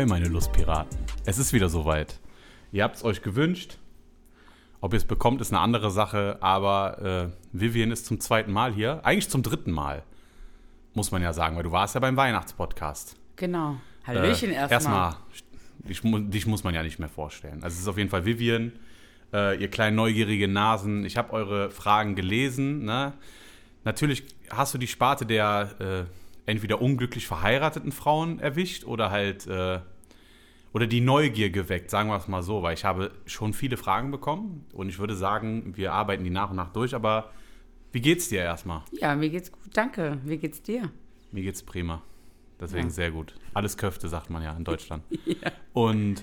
Ahoi, meine Lustpiraten. Es ist wieder soweit. Ihr habt es euch gewünscht. Ob ihr es bekommt, ist eine andere Sache. Aber äh, Vivian ist zum zweiten Mal hier. Eigentlich zum dritten Mal. Muss man ja sagen, weil du warst ja beim Weihnachtspodcast. Genau. Hallöchen äh, erstmal. Erstmal, dich, dich muss man ja nicht mehr vorstellen. Also es ist auf jeden Fall Vivian, äh, ihr kleinen neugierige Nasen. Ich habe eure Fragen gelesen. Ne? Natürlich hast du die Sparte der äh, entweder unglücklich verheirateten Frauen erwischt oder halt äh, oder die Neugier geweckt, sagen wir es mal so, weil ich habe schon viele Fragen bekommen und ich würde sagen, wir arbeiten die nach und nach durch, aber wie geht's dir erstmal? Ja, mir geht's gut, danke. Wie geht's dir? Mir geht's prima. Deswegen Ja. sehr gut. Alles Köfte, sagt man ja in Deutschland. Und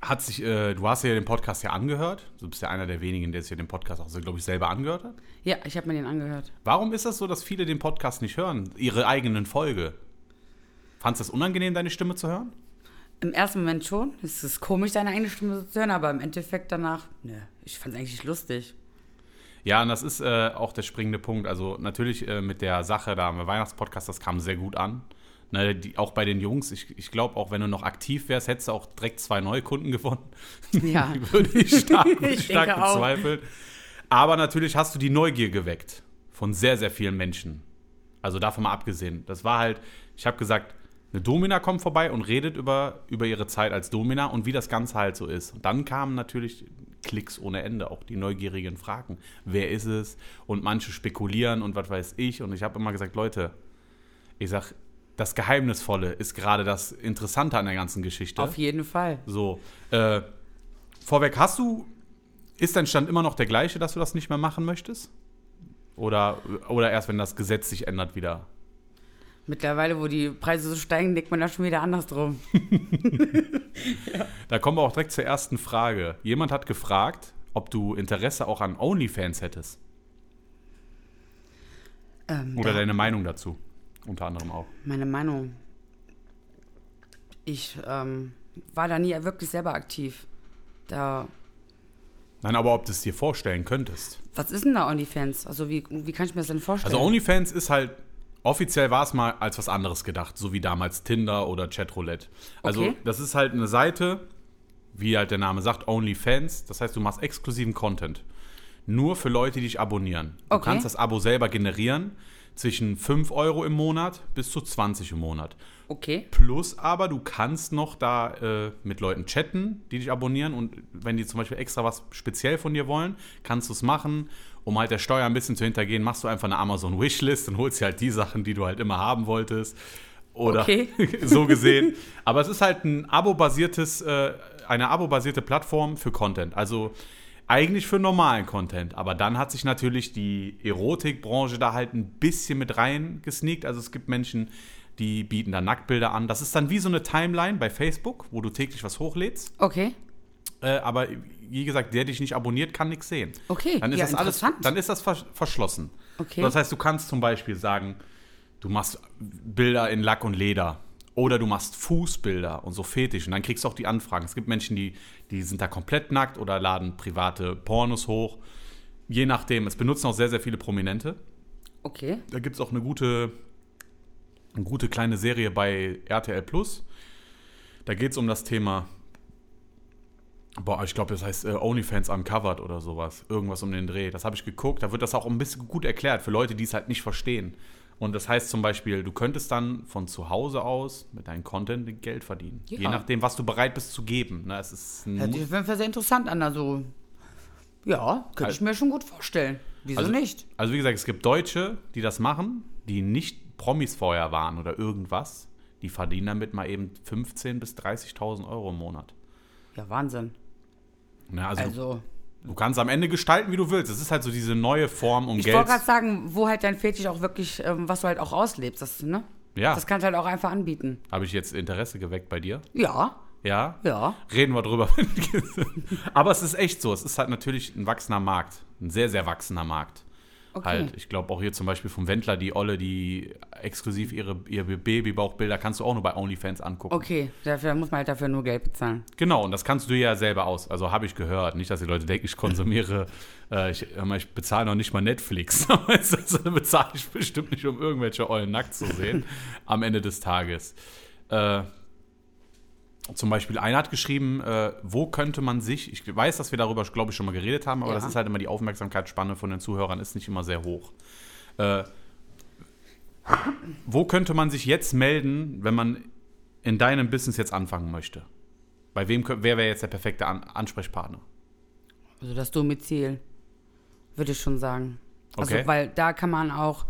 hat sich, äh, du hast ja den Podcast ja angehört. Du bist ja einer der wenigen, der sich ja den Podcast auch, so, glaube ich, selber angehört hat. Ja, ich habe mir den angehört. Warum ist das so, dass viele den Podcast nicht hören? Ihre eigenen Folge? Fandest du das unangenehm, deine Stimme zu hören? Im ersten Moment schon. Es ist komisch, deine eigene Stimme zu hören, aber im Endeffekt danach, ne, ich fand's eigentlich lustig. Ja, und das ist äh, auch der springende Punkt. Also natürlich äh, mit der Sache da am Weihnachtspodcast, das kam sehr gut an. Ne, die, auch bei den Jungs, ich, ich glaube, auch wenn du noch aktiv wärst, hättest du auch direkt zwei neue Kunden gewonnen. Ja. Würde ich stark, Ich stark bezweifeln. Aber natürlich hast du die Neugier geweckt von sehr, sehr vielen Menschen. Also davon mal abgesehen. Das war halt, ich habe gesagt, eine Domina kommt vorbei und redet über, über ihre Zeit als Domina und wie das Ganze halt so ist. Und dann kamen natürlich Klicks ohne Ende, auch die neugierigen Fragen. Wer ist es? Und manche spekulieren und was weiß ich. Und ich habe immer gesagt, Leute, ich sag, das Geheimnisvolle ist gerade das Interessante an der ganzen Geschichte. Auf jeden Fall. So, äh, vorweg, hast du, ist dein Stand immer noch der gleiche, dass du das nicht mehr machen möchtest? Oder, oder erst, wenn das Gesetz sich ändert wieder? Mittlerweile, wo die Preise so steigen, denkt man da schon wieder anders drum. Da kommen wir auch direkt zur ersten Frage. Jemand hat gefragt, ob du Interesse auch an OnlyFans hättest. Ähm, Oder deine Meinung dazu. Unter anderem auch. Meine Meinung. Ich ähm, war da nie wirklich selber aktiv. Da. Nein, aber ob du es dir vorstellen könntest. Was ist denn da OnlyFans? Also wie, wie kann ich mir das denn vorstellen? Also OnlyFans ist halt, offiziell war es mal als was anderes gedacht, so wie damals Tinder oder Chatroulette. Also Okay. das ist halt eine Seite, wie halt der Name sagt, OnlyFans. Das heißt, du machst exklusiven Content. Nur für Leute, die dich abonnieren. Du Okay. kannst das Abo selber generieren. Zwischen 5 Euro im Monat bis zu 20 im Monat. okay. Plus aber, du kannst noch da äh, mit Leuten chatten, die dich abonnieren. Und wenn die zum Beispiel extra was speziell von dir wollen, kannst du es machen. Um halt der Steuer ein bisschen zu hintergehen, machst du einfach eine Amazon-Wishlist und holst dir halt die Sachen, die du halt immer haben wolltest. Oder Okay. so gesehen. Aber es ist halt ein abo-basiertes, äh, eine abo-basierte Plattform für Content. Also eigentlich für normalen Content. Aber dann hat sich natürlich die Erotikbranche da halt ein bisschen mit rein gesneakt. Also es gibt Menschen, die bieten da Nacktbilder an. Das ist dann wie so eine Timeline bei Facebook, wo du täglich was hochlädst. Okay. Äh, aber wie gesagt, der dich nicht abonniert, kann nichts sehen. Okay. Dann ist ja, das alles, dann ist das vers verschlossen. Okay. Das heißt, du kannst zum Beispiel sagen, du machst Bilder in Lack und Leder oder du machst Fußbilder und so Fetisch und dann kriegst du auch die Anfragen. Es gibt Menschen, die, die sind da komplett nackt oder laden private Pornos hoch. Je nachdem. Es benutzen auch sehr, sehr viele Prominente. okay. Da gibt es auch eine gute, eine gute kleine Serie bei RTL Plus. Da geht es um das Thema, boah, ich glaube, das heißt äh, OnlyFans Uncovered oder sowas. Irgendwas um den Dreh. Das habe ich geguckt. Da wird das auch ein bisschen gut erklärt für Leute, die es halt nicht verstehen. Und das heißt zum Beispiel, du könntest dann von zu Hause aus mit deinem Content Geld verdienen. Ja. Je nachdem, was du bereit bist zu geben. Ne, es ist Hört sich auf jeden Fall sehr interessant an. Also, ja, könnte ich mir schon gut vorstellen. Wieso Also- nicht? Also wie gesagt, es gibt Deutsche, die das machen, die nicht Promis vorher waren oder irgendwas. Die verdienen damit mal eben 15.000 bis 30.000 Euro im Monat. Ja, Wahnsinn. Ne, also Also, du, kannst am Ende gestalten, wie du willst. Es ist halt so diese neue Form, um ich Geld. wollte gerade sagen, wo halt dein Fetisch auch wirklich, ähm, was du halt auch auslebst, das, ne? Ja, Das kannst du halt auch einfach anbieten. habe ich jetzt Interesse geweckt bei dir? Ja, Ja? ja. Reden wir drüber. Aber es ist echt so. Es ist halt natürlich ein wachsender Markt. Ein sehr, sehr wachsender Markt. Okay. Halt, ich glaube auch hier zum Beispiel vom Wendler, die Olle, die exklusiv ihre, ihre Babybauchbilder kannst du auch nur bei OnlyFans angucken. Okay, dafür muss man halt dafür nur Geld bezahlen. Genau, und das kannst du ja selber aus. Also habe ich gehört. Nicht, dass die Leute denken, ich konsumiere, äh, ich, ich bezahle noch nicht mal Netflix. also bezahle ich bestimmt nicht, um irgendwelche Eulen nackt zu sehen am Ende des Tages. Äh, zum Beispiel einer hat geschrieben, äh, wo könnte man sich, ich weiß, dass wir darüber, glaube ich, schon mal geredet haben, aber Ja. das ist halt immer die Aufmerksamkeitsspanne von den Zuhörern ist nicht immer sehr hoch. Äh, wo könnte man sich jetzt melden, wenn man in deinem Business jetzt anfangen möchte? Bei wem, wer wäre jetzt der perfekte An Ansprechpartner? Also das Domizil, würde ich schon sagen. Also, Okay. weil da kann man auch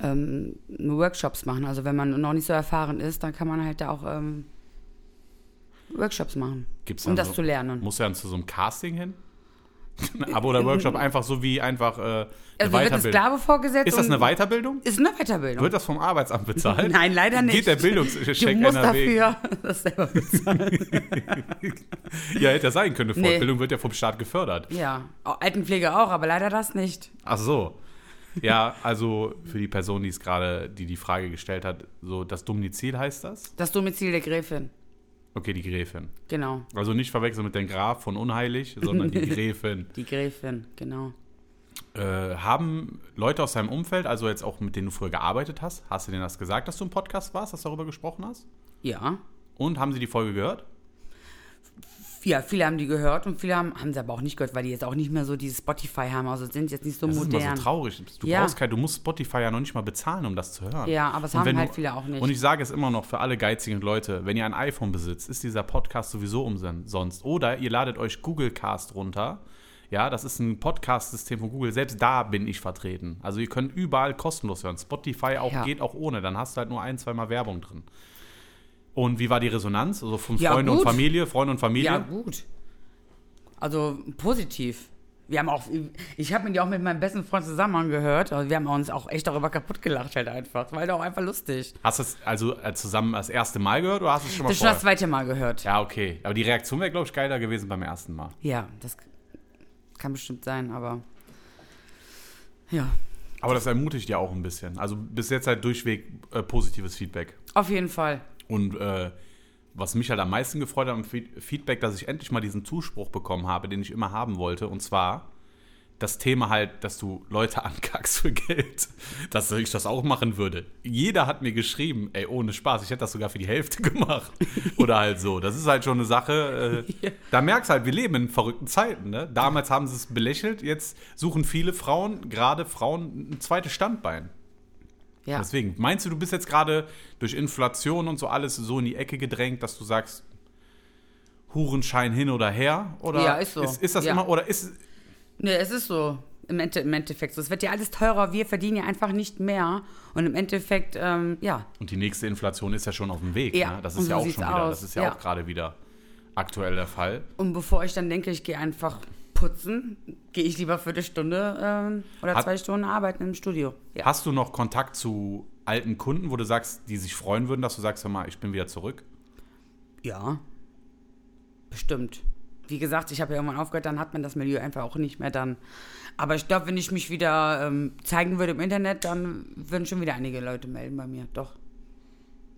ähm, Workshops machen. Also wenn man noch nicht so erfahren ist, dann kann man halt da auch ähm, Workshops machen, Gibt's um das so- zu lernen. Muss er dann zu so einem Casting hin? Abo oder Workshop, einfach so wie einfach äh, eine Also wird eine Weiterbildung. Sklave vorgesetzt. Ist das eine Weiterbildung? Ist eine Weiterbildung. Wird das vom Arbeitsamt bezahlt? Nein, leider nicht. Geht der Bildungscheck Du musst NRW? dafür das selber bezahlen. Ja, hätte ja sein können. Eine Nee. Fortbildung wird ja vom Staat gefördert. ja, Auch Altenpflege auch, aber leider das nicht. Ach so. Ja, also für die Person, die es gerade, die die Frage gestellt hat, so das Domizil heißt das? Das Domizil der Gräfin, Okay, die Gräfin. genau. Also nicht verwechseln mit dem Graf von Unheilig, sondern die Gräfin. Die Gräfin, genau. Äh, haben Leute aus deinem Umfeld, also jetzt auch mit denen du früher gearbeitet hast, hast du denen das gesagt, dass du im Podcast warst, dass du darüber gesprochen hast? Ja. Und haben sie die Folge gehört? Ja, viele haben die gehört und viele haben, haben sie aber auch nicht gehört, weil die jetzt auch nicht mehr so dieses Spotify haben, also sind jetzt nicht so Das ist immer modern. so traurig. Du Ja. brauchst kein, du musst Spotify ja noch nicht mal bezahlen, um das zu hören. Ja, aber es haben halt du- viele auch nicht. Und ich sage es immer noch für alle geizigen Leute, wenn ihr ein iPhone besitzt, ist dieser Podcast sowieso umsonst. Oder ihr ladet euch Google Cast runter. Ja, das ist ein Podcast-System von Google. Selbst da bin ich vertreten. Also ihr könnt überall kostenlos hören. Spotify auch Ja. geht auch ohne. Dann hast du halt nur ein, zweimal Werbung drin. Und wie war die Resonanz? Also von Ja, Freunde und gut. Familie, Freunde und Familie? ja, gut. Also positiv. Wir haben auch, ich habe mir die auch mit meinem besten Freund zusammen angehört. Also wir haben uns auch echt darüber kaputt gelacht halt einfach. Das war halt auch einfach lustig. Hast du es also äh, zusammen das erste Mal gehört oder hast du es schon mal Das ist schon das vorher? zweite Mal gehört. Ja, okay. Aber die Reaktion wäre, glaube ich, geiler gewesen beim ersten Mal. Ja, das kann bestimmt sein, aber ja, Aber das ermutigt ja auch ein bisschen. Also bis jetzt halt durchweg äh, positives Feedback. auf jeden Fall. Und äh, was mich halt am meisten gefreut hat am Feed- Feedback, dass ich endlich mal diesen Zuspruch bekommen habe, den ich immer haben wollte. Und zwar das Thema halt, dass du Leute ankackst für Geld. Dass ich das auch machen würde. Jeder hat mir geschrieben, ey, ohne Spaß, ich hätte das sogar für die Hälfte gemacht. Oder halt so. Das ist halt schon eine Sache, äh, Ja. da merkst du halt, wir leben in verrückten Zeiten. Ne? Damals haben sie es belächelt, jetzt suchen viele Frauen, gerade Frauen, ein zweites Standbein. Ja. Deswegen, meinst du, du bist jetzt gerade durch Inflation und so alles so in die Ecke gedrängt, dass du sagst, Hurenschein hin oder her? Oder Ja, ist so. Ist, ist das Ja. immer, oder ist, Nee, es ist so. Im, Ende, Im Endeffekt so. Es wird ja alles teurer, wir verdienen ja einfach nicht mehr. Und im Endeffekt, ähm, ja, und die nächste Inflation ist ja schon auf dem Weg. Ja, ne? Das ist so ja auch schon wieder, aus. das ist ja, Ja. auch gerade wieder aktuell der Fall. Und bevor ich dann denke, ich gehe einfach putzen, gehe ich lieber für eine Stunde ähm, oder Hat- zwei Stunden arbeiten im Studio. Ja. Hast du noch Kontakt zu alten Kunden, wo du sagst, die sich freuen würden, dass du sagst, hör mal, ich bin wieder zurück? ja. Bestimmt. Wie gesagt, ich habe ja irgendwann aufgehört, dann hat man das Milieu einfach auch nicht mehr dann. Aber ich glaube, wenn ich mich wieder ähm, zeigen würde im Internet, dann würden schon wieder einige Leute melden bei mir. Doch.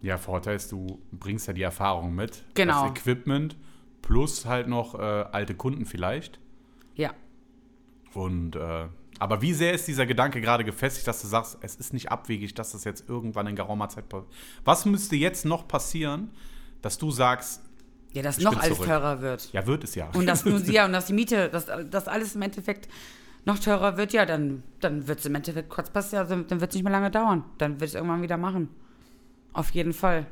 Ja, Vorteil ist, du bringst ja die Erfahrung mit. Genau. Das Equipment plus halt noch äh, alte Kunden vielleicht. Ja. Und äh, aber wie sehr ist dieser Gedanke gerade gefestigt, dass du sagst, es ist nicht abwegig, dass das jetzt irgendwann in geraumer Zeit passiert? Was müsste jetzt noch passieren, dass du sagst, Ja, dass noch alles zurück. teurer wird. ja, wird es ja. Und dass, ja, und dass die Miete, dass das alles im Endeffekt noch teurer wird, ja, dann, dann wird es im Endeffekt kurz passieren, also, dann wird es nicht mehr lange dauern. Dann wird es irgendwann wieder machen. Auf jeden Fall.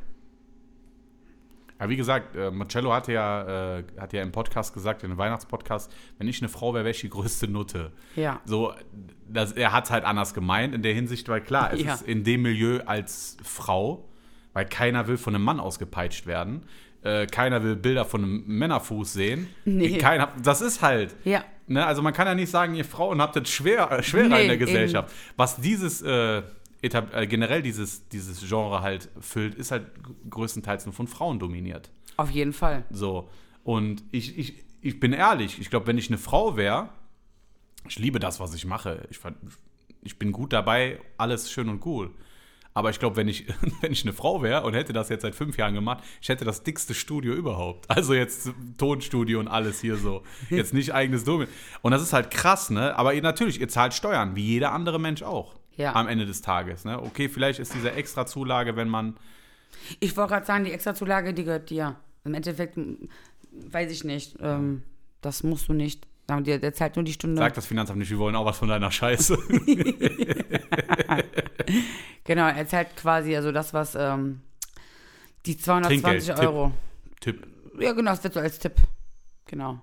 Ja, wie gesagt, äh, Marcello hatte ja, äh, hat ja im Podcast gesagt, in dem Weihnachtspodcast, wenn ich eine Frau wäre, wäre ich die größte Nutte. Ja. So, das, er hat es halt anders gemeint in der Hinsicht, weil klar, es Ja. ist in dem Milieu als Frau, weil keiner will von einem Mann ausgepeitscht werden. Äh, keiner will Bilder von einem Männerfuß sehen. Nee. Keiner, das ist halt. Ja. Ne, also man kann ja nicht sagen, ihr Frauen habt es schwer, äh, schwerer Nee, in der Gesellschaft. Was dieses äh, äh, generell dieses, dieses Genre halt füllt, ist halt größtenteils nur von Frauen dominiert. Auf jeden Fall. So. Und ich, ich, ich bin ehrlich, ich glaube, wenn ich eine Frau wäre, ich liebe das, was ich mache. Ich, ich bin gut dabei, alles schön und cool. Aber ich glaube, wenn ich, wenn ich eine Frau wäre und hätte das jetzt seit fünf Jahren gemacht, ich hätte das dickste Studio überhaupt. Also jetzt Tonstudio und alles hier so. Jetzt nicht eigenes Domain. Und das ist halt krass, ne? Aber ihr, natürlich, ihr zahlt Steuern, wie jeder andere Mensch auch. Ja. Am Ende des Tages. Ne? Okay, vielleicht ist diese Extrazulage, wenn man Ich wollte gerade sagen, die Extrazulage, die gehört dir. Im Endeffekt, weiß ich nicht. Ähm, das musst du nicht. Sagen dir, der zahlt nur die Stunde. Sag das Finanzamt nicht, wir wollen auch was von deiner Scheiße. Genau, er zahlt quasi also das, was ähm, die 220 Trinkgeld, Tipp. Euro. Tipp. Ja, genau, das wird so als Tipp. Genau.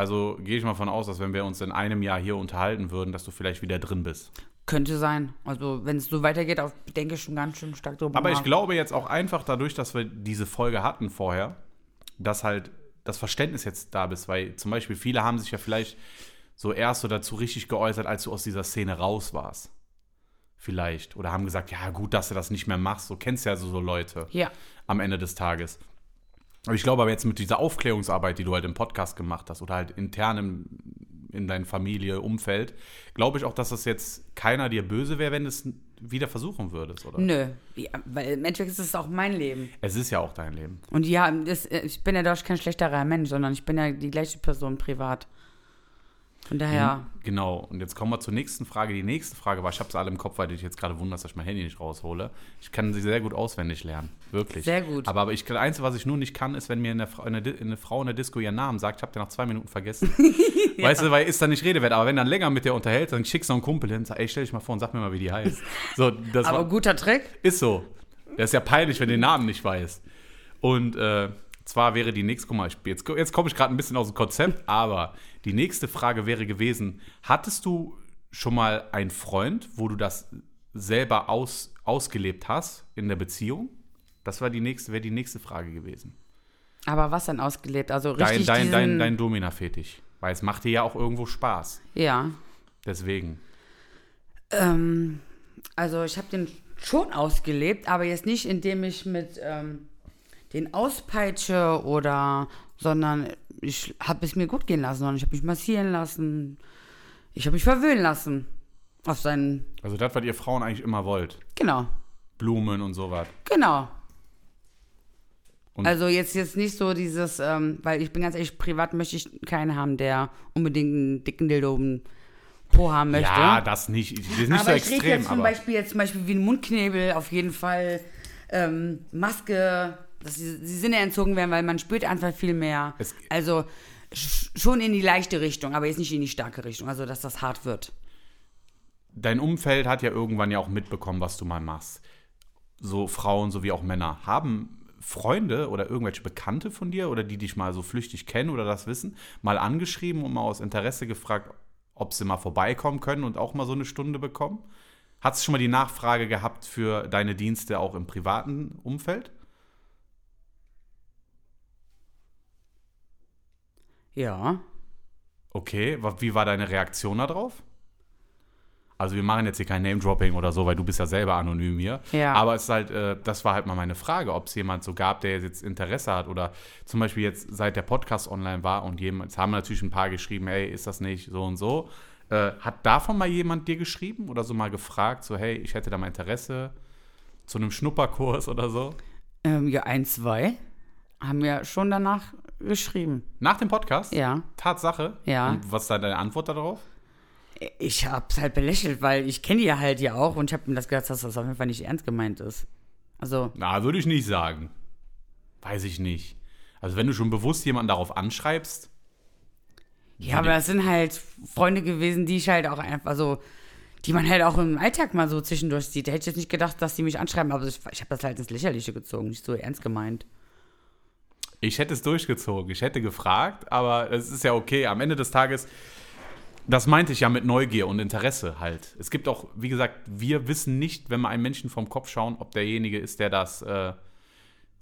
Also gehe ich mal von aus, dass wenn wir uns in einem Jahr hier unterhalten würden, dass du vielleicht wieder drin bist. Könnte sein. Also, wenn es so weitergeht, denke ich schon ganz schön stark drüber Aber ich glaube jetzt auch einfach dadurch, dass wir diese Folge hatten vorher, dass halt das Verständnis jetzt da bist, weil zum Beispiel viele haben sich ja vielleicht so erst so dazu richtig geäußert, als du aus dieser Szene raus warst. Vielleicht. Oder haben gesagt, ja gut, dass du das nicht mehr machst. So kennst ja so, so Leute Ja. am Ende des Tages. Aber ich glaube aber jetzt mit dieser Aufklärungsarbeit, die du halt im Podcast gemacht hast oder halt intern im, in deiner Familie, Umfeld, glaube ich auch, dass das jetzt keiner dir böse wäre, wenn du es wieder versuchen würdest, oder? Nö. Ja, weil im Endeffekt ist es auch mein Leben. Es ist ja auch dein Leben. Und ja, das, äh, ich bin ja doch kein schlechterer Mensch, sondern ich bin ja die gleiche Person privat. Von daher, Genau. Und jetzt kommen wir zur nächsten Frage. Die nächste Frage war, ich habe es alle im Kopf, weil du dich jetzt gerade wunderst, dass ich mein Handy nicht raushole. Ich kann sie sehr gut auswendig lernen. Wirklich. Sehr gut. Aber, aber ich, das Einzige, was ich nur nicht kann, ist, wenn mir eine, eine, eine Frau in der Disco ihren Namen sagt, ich habe den nach zwei Minuten vergessen. Weißt du, weil ist dann nicht Rede wert. Aber wenn dann länger mit dir unterhält, dann schickst du einen Kumpel hin und sagst, ey, stell dich mal vor und sag mir mal, wie die heißt. So, das aber war, guter Trick. ist so. Das ist ja peinlich, wenn du den Namen nicht weißt. Und äh, zwar wäre die nächste, guck mal, jetzt, jetzt komme ich gerade ein bisschen aus dem Konzept, aber die nächste Frage wäre gewesen, hattest du schon mal einen Freund, wo du das selber aus, ausgelebt hast in der Beziehung? Das war die nächste, wäre die nächste Frage gewesen. Aber was denn ausgelebt? Also Dein, richtig dein, diesen, dein, dein Domina-Fetisch. Weil es macht dir ja auch irgendwo Spaß. Ja. Deswegen. Ähm, also ich habe den schon ausgelebt, aber jetzt nicht, indem ich mit ähm, den auspeitsche oder, sondern ich habe es mir gut gehen lassen, sondern ich habe mich massieren lassen, ich habe mich verwöhnen lassen. Auf seinen, Also das, was ihr Frauen eigentlich immer wollt. genau, Blumen und sowas. genau. Und- also jetzt, jetzt nicht so dieses, ähm, weil ich bin ganz ehrlich, privat möchte ich keinen haben, der unbedingt einen dicken Dildo im Po haben möchte. Ja, das nicht. Das ist nicht aber so ich extrem, rede jetzt zum aber. Beispiel jetzt zum Beispiel wie ein Mundknebel, auf jeden Fall ähm, Maske, dass die, die Sinne entzogen werden, weil man spürt einfach viel mehr. Es- also sch schon in die leichte Richtung, aber jetzt nicht in die starke Richtung, also dass das hart wird. dein Umfeld hat ja irgendwann ja auch mitbekommen, was du mal machst. So Frauen sowie auch Männer. Haben Freunde oder irgendwelche Bekannte von dir oder die dich mal so flüchtig kennen oder das wissen, mal angeschrieben und mal aus Interesse gefragt, ob sie mal vorbeikommen können und auch mal so eine Stunde bekommen? Hat es schon mal die Nachfrage gehabt für deine Dienste auch im privaten Umfeld? Ja. Okay, wie war deine Reaktion darauf? Also wir machen jetzt hier kein Name-Dropping oder so, weil du bist ja selber anonym hier. Ja. Aber es ist halt, äh, das war halt mal meine Frage, ob es jemand so gab, der jetzt Interesse hat oder zum Beispiel jetzt seit der Podcast online war und jemand, jetzt haben natürlich ein paar geschrieben, hey, ist das nicht so und so. Äh, hat davon mal jemand dir geschrieben oder so mal gefragt, so hey, ich hätte da mal Interesse zu einem Schnupperkurs oder so? Ähm, ja, ein, zwei haben ja schon danach geschrieben. Nach dem Podcast? Ja. Tatsache? Ja. Und was ist da deine Antwort darauf? Ich hab's halt belächelt, weil ich kenne die ja halt ja auch und ich habe mir das gedacht, dass das auf jeden Fall nicht ernst gemeint ist. Also, Na, würde ich nicht sagen. Weiß ich nicht. Also wenn du schon bewusst jemanden darauf anschreibst, Ja, aber das sind halt Freunde gewesen, die ich halt auch einfach so, die man halt auch im Alltag mal so zwischendurch sieht. Da hätte ich jetzt nicht gedacht, dass die mich anschreiben, aber ich, ich habe das halt ins Lächerliche gezogen, nicht so ernst gemeint. Ich hätte es durchgezogen. Ich hätte gefragt, aber es ist ja okay. Am Ende des Tages, das meinte ich ja mit Neugier und Interesse halt. Es gibt auch, wie gesagt, wir wissen nicht, wenn wir einem Menschen vom Kopf schauen, ob derjenige ist, der das, äh,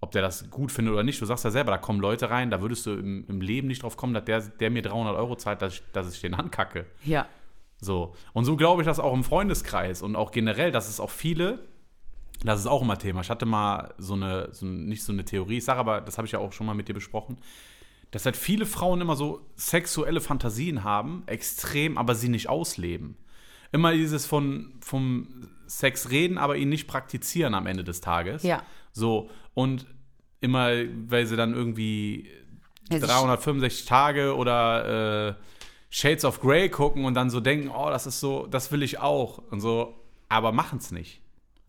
ob der das gut findet oder nicht. Du sagst ja selber, da kommen Leute rein, da würdest du im, im Leben nicht drauf kommen, dass der, der mir 300 Euro zahlt, dass ich, dass ich den ankacke. Ja. So. Und so glaube ich das auch im Freundeskreis und auch generell, dass es auch viele, das ist auch immer Thema. Ich hatte mal so eine, so nicht so eine Theorie, ich sage aber, das habe ich ja auch schon mal mit dir besprochen, dass halt viele Frauen immer so sexuelle Fantasien haben, extrem, aber sie nicht ausleben. Immer dieses von, vom Sex reden, aber ihn nicht praktizieren am Ende des Tages. Ja. So. Und immer, weil sie dann irgendwie sie- 365 Tage oder äh, Shades of Grey gucken und dann so denken, oh, das ist so, das will ich auch und so, aber machen es nicht.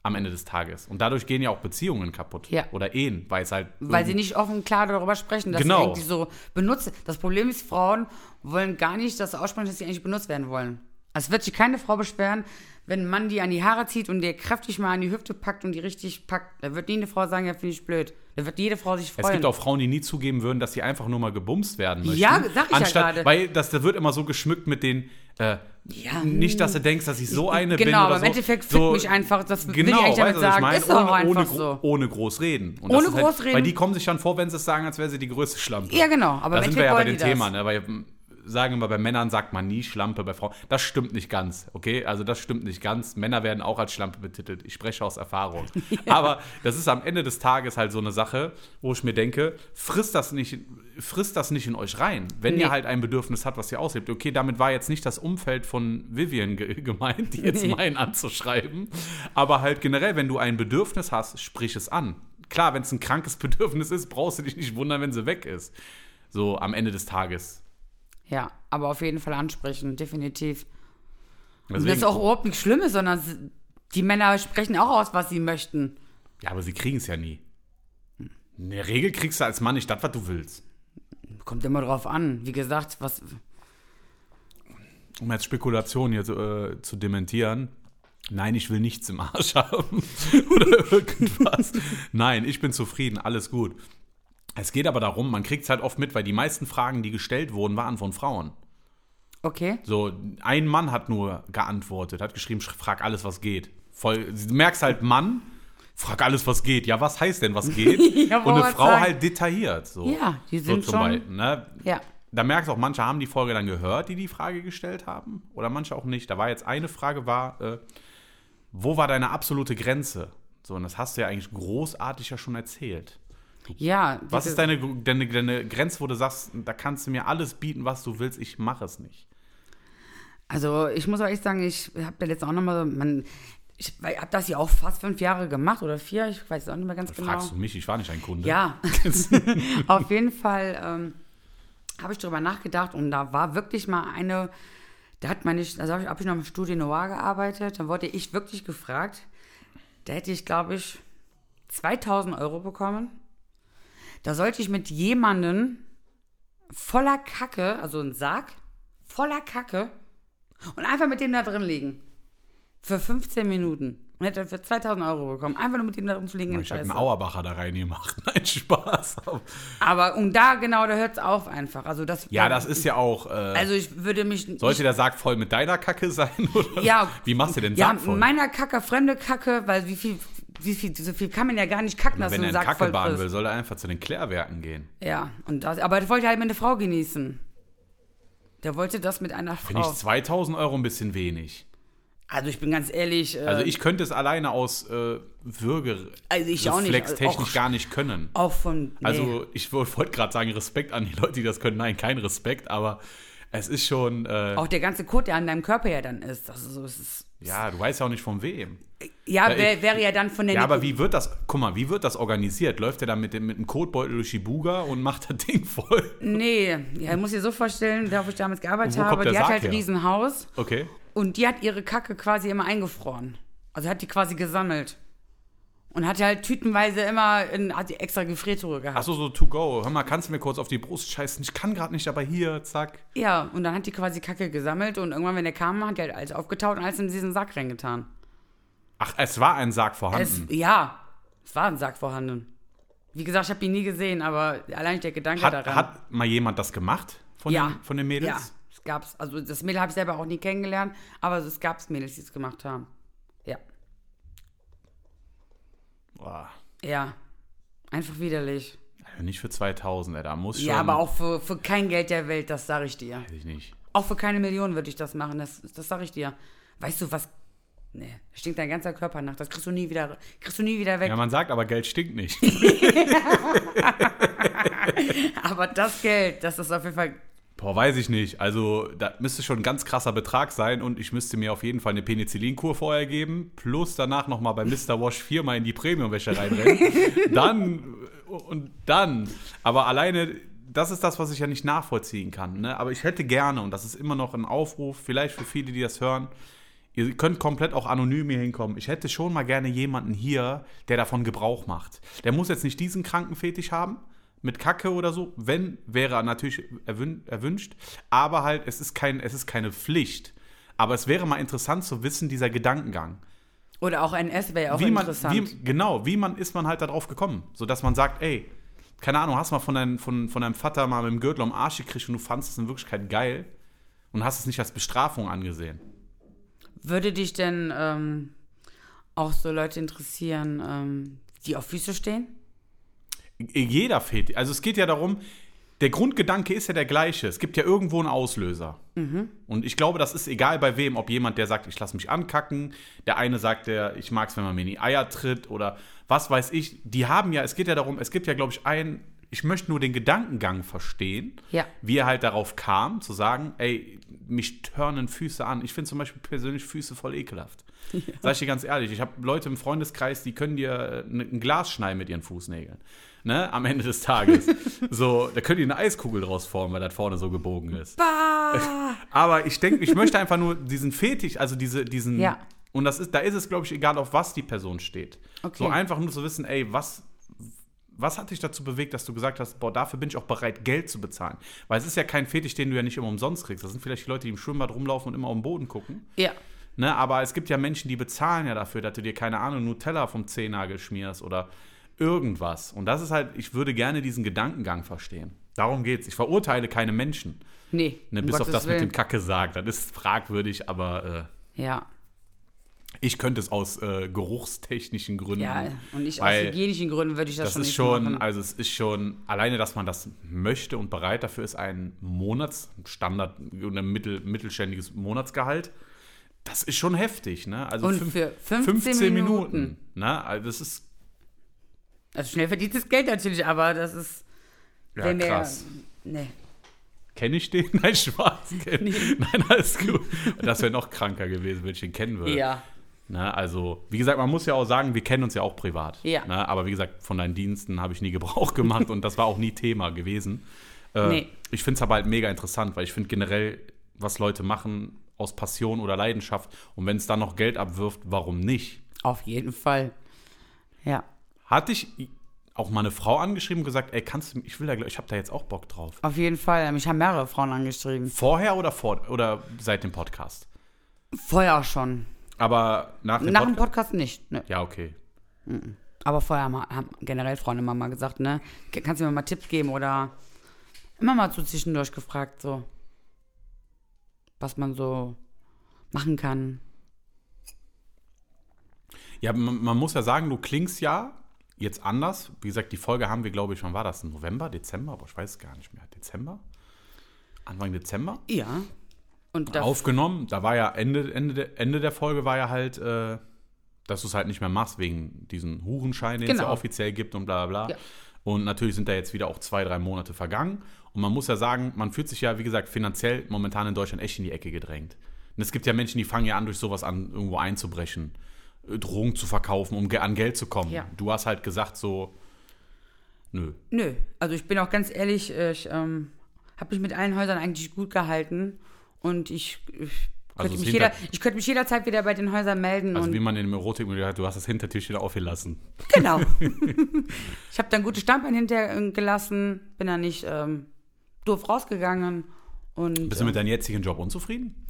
Am Ende des Tages. Und dadurch gehen ja auch Beziehungen kaputt. Ja. Oder Ehen, weil es halt. Weil sie nicht offen klar darüber sprechen, dass Genau. sie irgendwie so benutzt. Das Problem ist, Frauen wollen gar nicht das aussprechen, dass sie eigentlich benutzt werden wollen. Also Es wird sich keine Frau beschweren, wenn ein Mann die an die Haare zieht und dir kräftig mal an die Hüfte packt und die richtig packt. Da wird nie eine Frau sagen, ja, finde ich blöd. Da wird jede Frau sich freuen. Es gibt auch Frauen, die nie zugeben würden, dass sie einfach nur mal gebumst werden möchten. Ja, sag ich ja Anstatt, gerade. Weil das, da wird immer so geschmückt mit den. Äh, Ja, nicht, dass du denkst, dass ich so eine bin. Genau, aber im so. Endeffekt fickt so, mich einfach, das will ich genau, eigentlich damit weißt was sagen. Ich mein? Ist ohne, einfach ohne, so. ohne groß reden. Und Ohne halt, groß reden. Weil die kommen sich dann vor, wenn sie es sagen, als wäre sie die größte Schlampe. Ja, genau, aber da sind wir ja bei dem Thema, ne? Weil sagen wir, bei Männern sagt man nie Schlampe, bei Frauen. Das stimmt nicht ganz, okay? Also das stimmt nicht ganz. Männer werden auch als Schlampe betitelt. Ich spreche aus Erfahrung. Aber das ist am Ende des Tages halt so eine Sache, wo ich mir denke, frisst das nicht, frisst das nicht in euch rein. Wenn Nee. ihr halt ein Bedürfnis habt, was ihr auslebt. Okay, damit war jetzt nicht das Umfeld von Vivian ge gemeint, die jetzt Nee. meinen anzuschreiben. Aber halt generell, wenn du ein Bedürfnis hast, sprich es an. Klar, wenn es ein krankes Bedürfnis ist, brauchst du dich nicht wundern, wenn sie weg ist. So am Ende des Tages. Ja, aber auf jeden Fall ansprechen, definitiv. Und das Deswegen- ist auch überhaupt nichts Schlimmes, sondern die Männer sprechen auch aus, was sie möchten. Ja, aber sie kriegen es ja nie. In der Regel kriegst du als Mann nicht das, was du willst. Kommt immer drauf an. Wie gesagt, was. Um jetzt Spekulationen hier zu, äh, zu dementieren. Nein, ich will nichts im Arsch haben. Oder irgendwas. Nein, ich bin zufrieden, alles gut. Es geht aber darum, man kriegt es halt oft mit, weil die meisten Fragen, die gestellt wurden, waren von Frauen. Okay. So, ein Mann hat nur geantwortet, hat geschrieben, sch- frag alles, was geht. Voll, du merkst halt, Mann, frag alles, was geht. Ja, was heißt denn, was geht? Ja, Und eine Frau sagen. halt detailliert. So. Ja, die so sind zum schon- Beispiel, ne? Ja. Da merkst du auch, manche haben die Folge dann gehört, die die Frage gestellt haben, oder manche auch nicht. Da war jetzt eine Frage, war, äh, wo war deine absolute Grenze? So, und das hast du ja eigentlich großartig ja schon erzählt. Ja. Was ist deine, deine, deine Grenze, wo du sagst, da kannst du mir alles bieten, was du willst, ich mache es nicht? Also ich muss auch echt sagen, ich habe ja letztens auch nochmal, man, ich habe das ja auch fast fünf Jahre gemacht oder vier, ich weiß es auch nicht mehr ganz genau. Fragst du mich, ich war nicht ein Kunde. Ja, auf jeden Fall ähm, habe ich darüber nachgedacht und da war wirklich mal eine, da hat nicht, also habe ich, hab ich noch im Studio Noir gearbeitet, da wurde ich wirklich gefragt, da hätte ich, glaube ich, 2000 Euro bekommen. Da sollte ich mit jemandem voller Kacke, also ein Sarg, voller Kacke und einfach mit dem da drin liegen. Für 15 Minuten. Und hätte für 2000 Euro bekommen. Einfach nur mit dem da drin zu liegen in Ich habe einen. Auerbacher da reingemacht. Nein, Spaß. Aber und da genau, da hört es auf einfach. Also das. Ja, das ist ja auch. Äh, Also ich würde mich. sollte der Sarg voll mit deiner Kacke sein? Oder? Ja. Wie machst du den ja, Sarg voll? meiner Kacke, fremde Kacke, weil wie viel, wie viel, so viel kann man ja gar nicht kacken, dass Wenn du er einen in Sack Kacke voll baden will, soll er einfach zu den Klärwerken gehen. Ja, und das, aber das wollte halt mit einer Frau genießen. Der wollte das mit einer Finde Frau. ich 2000 Euro ein bisschen wenig. Also ich bin ganz ehrlich. Äh, Also ich könnte es alleine aus äh, Würge Also ich auch nicht. reflextechnisch Auch- gar nicht können. auch von. Nee. Also ich woll- wollte gerade sagen, Respekt an die Leute, die das können. Nein, kein Respekt, aber es ist schon, äh, auch der ganze Kot, der an deinem Körper ja dann ist. Also so ist es. Ja, du weißt ja auch nicht von wem. Ja, wär, wäre ja dann von der. Ja, aber wie wird das, guck mal, wie wird das organisiert? Läuft er dann mit dem, mit dem Kotbeutel durch die Buga und macht das Ding voll? Nee, ja, muss dir so vorstellen, da wo ich damals gearbeitet habe, die hat Sarg halt ein? Riesenhaus. Okay. Und die hat ihre Kacke quasi immer eingefroren. Also hat die quasi gesammelt. Und hat halt tütenweise immer, in, hat die extra Gefriertruhe gehabt. Achso, so to go. Hör mal, kannst du mir kurz auf die Brust scheißen? Ich kann gerade nicht, aber hier, zack. Ja, und dann hat die quasi Kacke gesammelt und irgendwann, wenn der kam, hat die halt alles aufgetaut und alles in diesen Sack reingetan. Ach, es war ein Sarg Es, vorhanden. ja, es war ein Sack vorhanden. Wie gesagt, ich habe ihn nie gesehen, aber allein der Gedanke Hat, daran. hat mal jemand das gemacht von, ja. den, von den Mädels? Ja, es gab's. Also das Mädel habe ich selber auch nie kennengelernt, aber es gab Mädels, die es gemacht haben. Ja. Boah, Ja. Einfach widerlich. also nicht für 2000, ey, da muss schon. Ja, aber auch für, für kein Geld der Welt, das sage ich dir. Weiß ich nicht. Auch für keine Millionen würde ich das machen, das, das sage ich dir. Weißt du, was. Nee, stinkt dein ganzer Körper nach. Das kriegst du nie wieder, kriegst du nie wieder weg. Ja, man sagt aber, Geld stinkt nicht. Aber das Geld, das ist auf jeden Fall. Boah, weiß ich nicht. Also, da müsste schon ein ganz krasser Betrag sein und ich müsste mir auf jeden Fall eine Penicillinkur vorher geben, plus danach nochmal bei Mr. Wash viermal in die Premiumwäsche reinrennen. dann und dann. Aber alleine, das ist das, was ich ja nicht nachvollziehen kann. Ne? Aber ich hätte gerne, und das ist immer noch ein Aufruf, vielleicht für viele, die das hören, Ihr könnt komplett auch anonym hier hinkommen. Ich hätte schon mal gerne jemanden hier, der davon Gebrauch macht. Der muss jetzt nicht diesen Krankenfetisch haben, mit Kacke oder so. Wenn, wäre natürlich erwün erwünscht. Aber halt, es ist, kein, es ist keine Pflicht. Aber es wäre mal interessant zu wissen, dieser Gedankengang. Oder auch NS wäre ja auch wie man, interessant. Wie, genau, wie man ist man halt darauf gekommen. So dass man sagt, ey, keine Ahnung, hast mal von, dein, von, von deinem Vater mal mit dem Gürtel am Arsch gekriegt und du fandest es in Wirklichkeit geil und hast es nicht als Bestrafung angesehen. Würde dich denn ähm, auch so Leute interessieren, ähm, die auf Füße stehen? Jeder Fetisch. Also es geht ja darum, der Grundgedanke ist ja der gleiche. Es gibt ja irgendwo einen Auslöser. Und ich glaube, das ist egal bei wem, ob jemand, der sagt, ich lasse mich ankacken, der eine sagt, der, ich mag es, wenn man mir in die Eier tritt oder was weiß ich. Die haben ja, es geht ja darum, es gibt ja, glaube ich, ein, ich möchte nur den Gedankengang verstehen, Ja. wie er halt darauf kam, zu sagen, ey, mich turnen Füße an. Ich finde zum Beispiel persönlich Füße voll ekelhaft. Sag ich dir ganz ehrlich, ich habe Leute im Freundeskreis, die können dir äh, ein Glas schneiden mit ihren Fußnägeln. Ne, am Ende des Tages. so, da können die eine Eiskugel draus formen, weil das vorne so gebogen ist. Bah! Aber ich denke, ich möchte einfach nur diesen Fetisch, also diese, diesen. Ja. Und das ist, da ist es, glaube ich, egal, auf was die Person steht. Okay. So einfach nur zu wissen, ey, was, was hat dich dazu bewegt, dass du gesagt hast, boah, dafür bin ich auch bereit, Geld zu bezahlen? Weil es ist ja kein Fetisch, den du ja nicht immer umsonst kriegst. Das sind vielleicht die Leute, die im Schwimmbad rumlaufen und immer auf den Boden gucken. Ja. Ne, aber es gibt ja Menschen, die bezahlen ja dafür, dass du dir, keine Ahnung, Nutella vom Zehennagel schmierst oder irgendwas. Und das ist halt, ich würde gerne diesen Gedankengang verstehen. Darum geht's. Ich verurteile keine Menschen. Nee. Ne, um bis auf Gottes das mit dem Willen. Kacke sagt. Das ist fragwürdig, aber äh, Ja. ich könnte es aus äh, geruchstechnischen Gründen. Ja, und ich aus hygienischen Gründen würde ich das, Das schon ist nicht schon, machen. also es ist schon, alleine, dass man das möchte und bereit dafür ist, ein Monats, Standard, ein mittel, mittelständiges Monatsgehalt. Das ist schon heftig, ne? Also Und fünf- für 15 Minuten. ne? Also das ist Also schnell verdientes Geld natürlich, aber das ist. ja, der- krass. Nee. Kenne ich den? Nein, Spaß. Kenn, Nein, alles gut. Das wäre noch kranker gewesen, wenn ich den kennen würde. Ja. Ne, also, wie gesagt, man muss ja auch sagen, wir kennen uns ja auch privat. Ja. Ne, aber wie gesagt, von deinen Diensten habe ich nie Gebrauch gemacht und das war auch nie Thema gewesen. Äh, Nee. Ich finde es aber halt mega interessant, weil ich finde generell, was Leute machen aus Passion oder Leidenschaft und wenn es dann noch Geld abwirft, warum nicht? Auf jeden Fall. Ja. Hatte ich auch mal eine Frau angeschrieben und gesagt, ey, kannst du, ich will da, ich habe da jetzt auch Bock drauf. Auf jeden Fall. Mich haben mehrere Frauen angeschrieben. Vorher oder vor oder seit dem Podcast? Vorher schon. Aber nach dem Nach dem Podcast. Nicht. Ne. Ja, okay. Aber vorher haben, generell Freunde immer mal gesagt, ne? Kannst du mir mal Tipps geben oder immer mal so zwischendurch gefragt, so. Was man so machen kann. Ja, man, man muss ja sagen, du klingst ja jetzt anders. Wie gesagt, die Folge haben wir, glaube ich, wann war das? November, Dezember? Aber ich weiß es gar nicht mehr. Dezember? Anfang Dezember? Ja. Und das, Aufgenommen. Da war ja Ende, Ende, der, Ende der Folge war ja halt, äh, dass du es halt nicht mehr machst wegen diesen Hurenschein, den es ja Genau. offiziell gibt und bla bla bla. Ja. Und natürlich sind da jetzt wieder auch zwei, drei Monate vergangen. Und man muss ja sagen, man fühlt sich ja, wie gesagt, finanziell momentan in Deutschland echt in die Ecke gedrängt. Und es gibt ja Menschen, die fangen ja an, durch sowas an, irgendwo einzubrechen, Drogen zu verkaufen, um an Geld zu kommen. Ja. Du hast halt gesagt so, nö. Nö. Also ich bin auch ganz ehrlich, ich ähm, habe mich mit allen Häusern eigentlich gut gehalten. Und ich, ich, Also könnte, jeder, ich könnte mich jederzeit wieder bei den Häusern melden. Also wie man in dem Erotikmilieu hat, du hast das Hintertürchen aufgelassen. Genau. ich habe dann gute Standbein hintergelassen, bin dann nicht ähm, doof rausgegangen. Und, Bist du mit deinem jetzigen Job unzufrieden?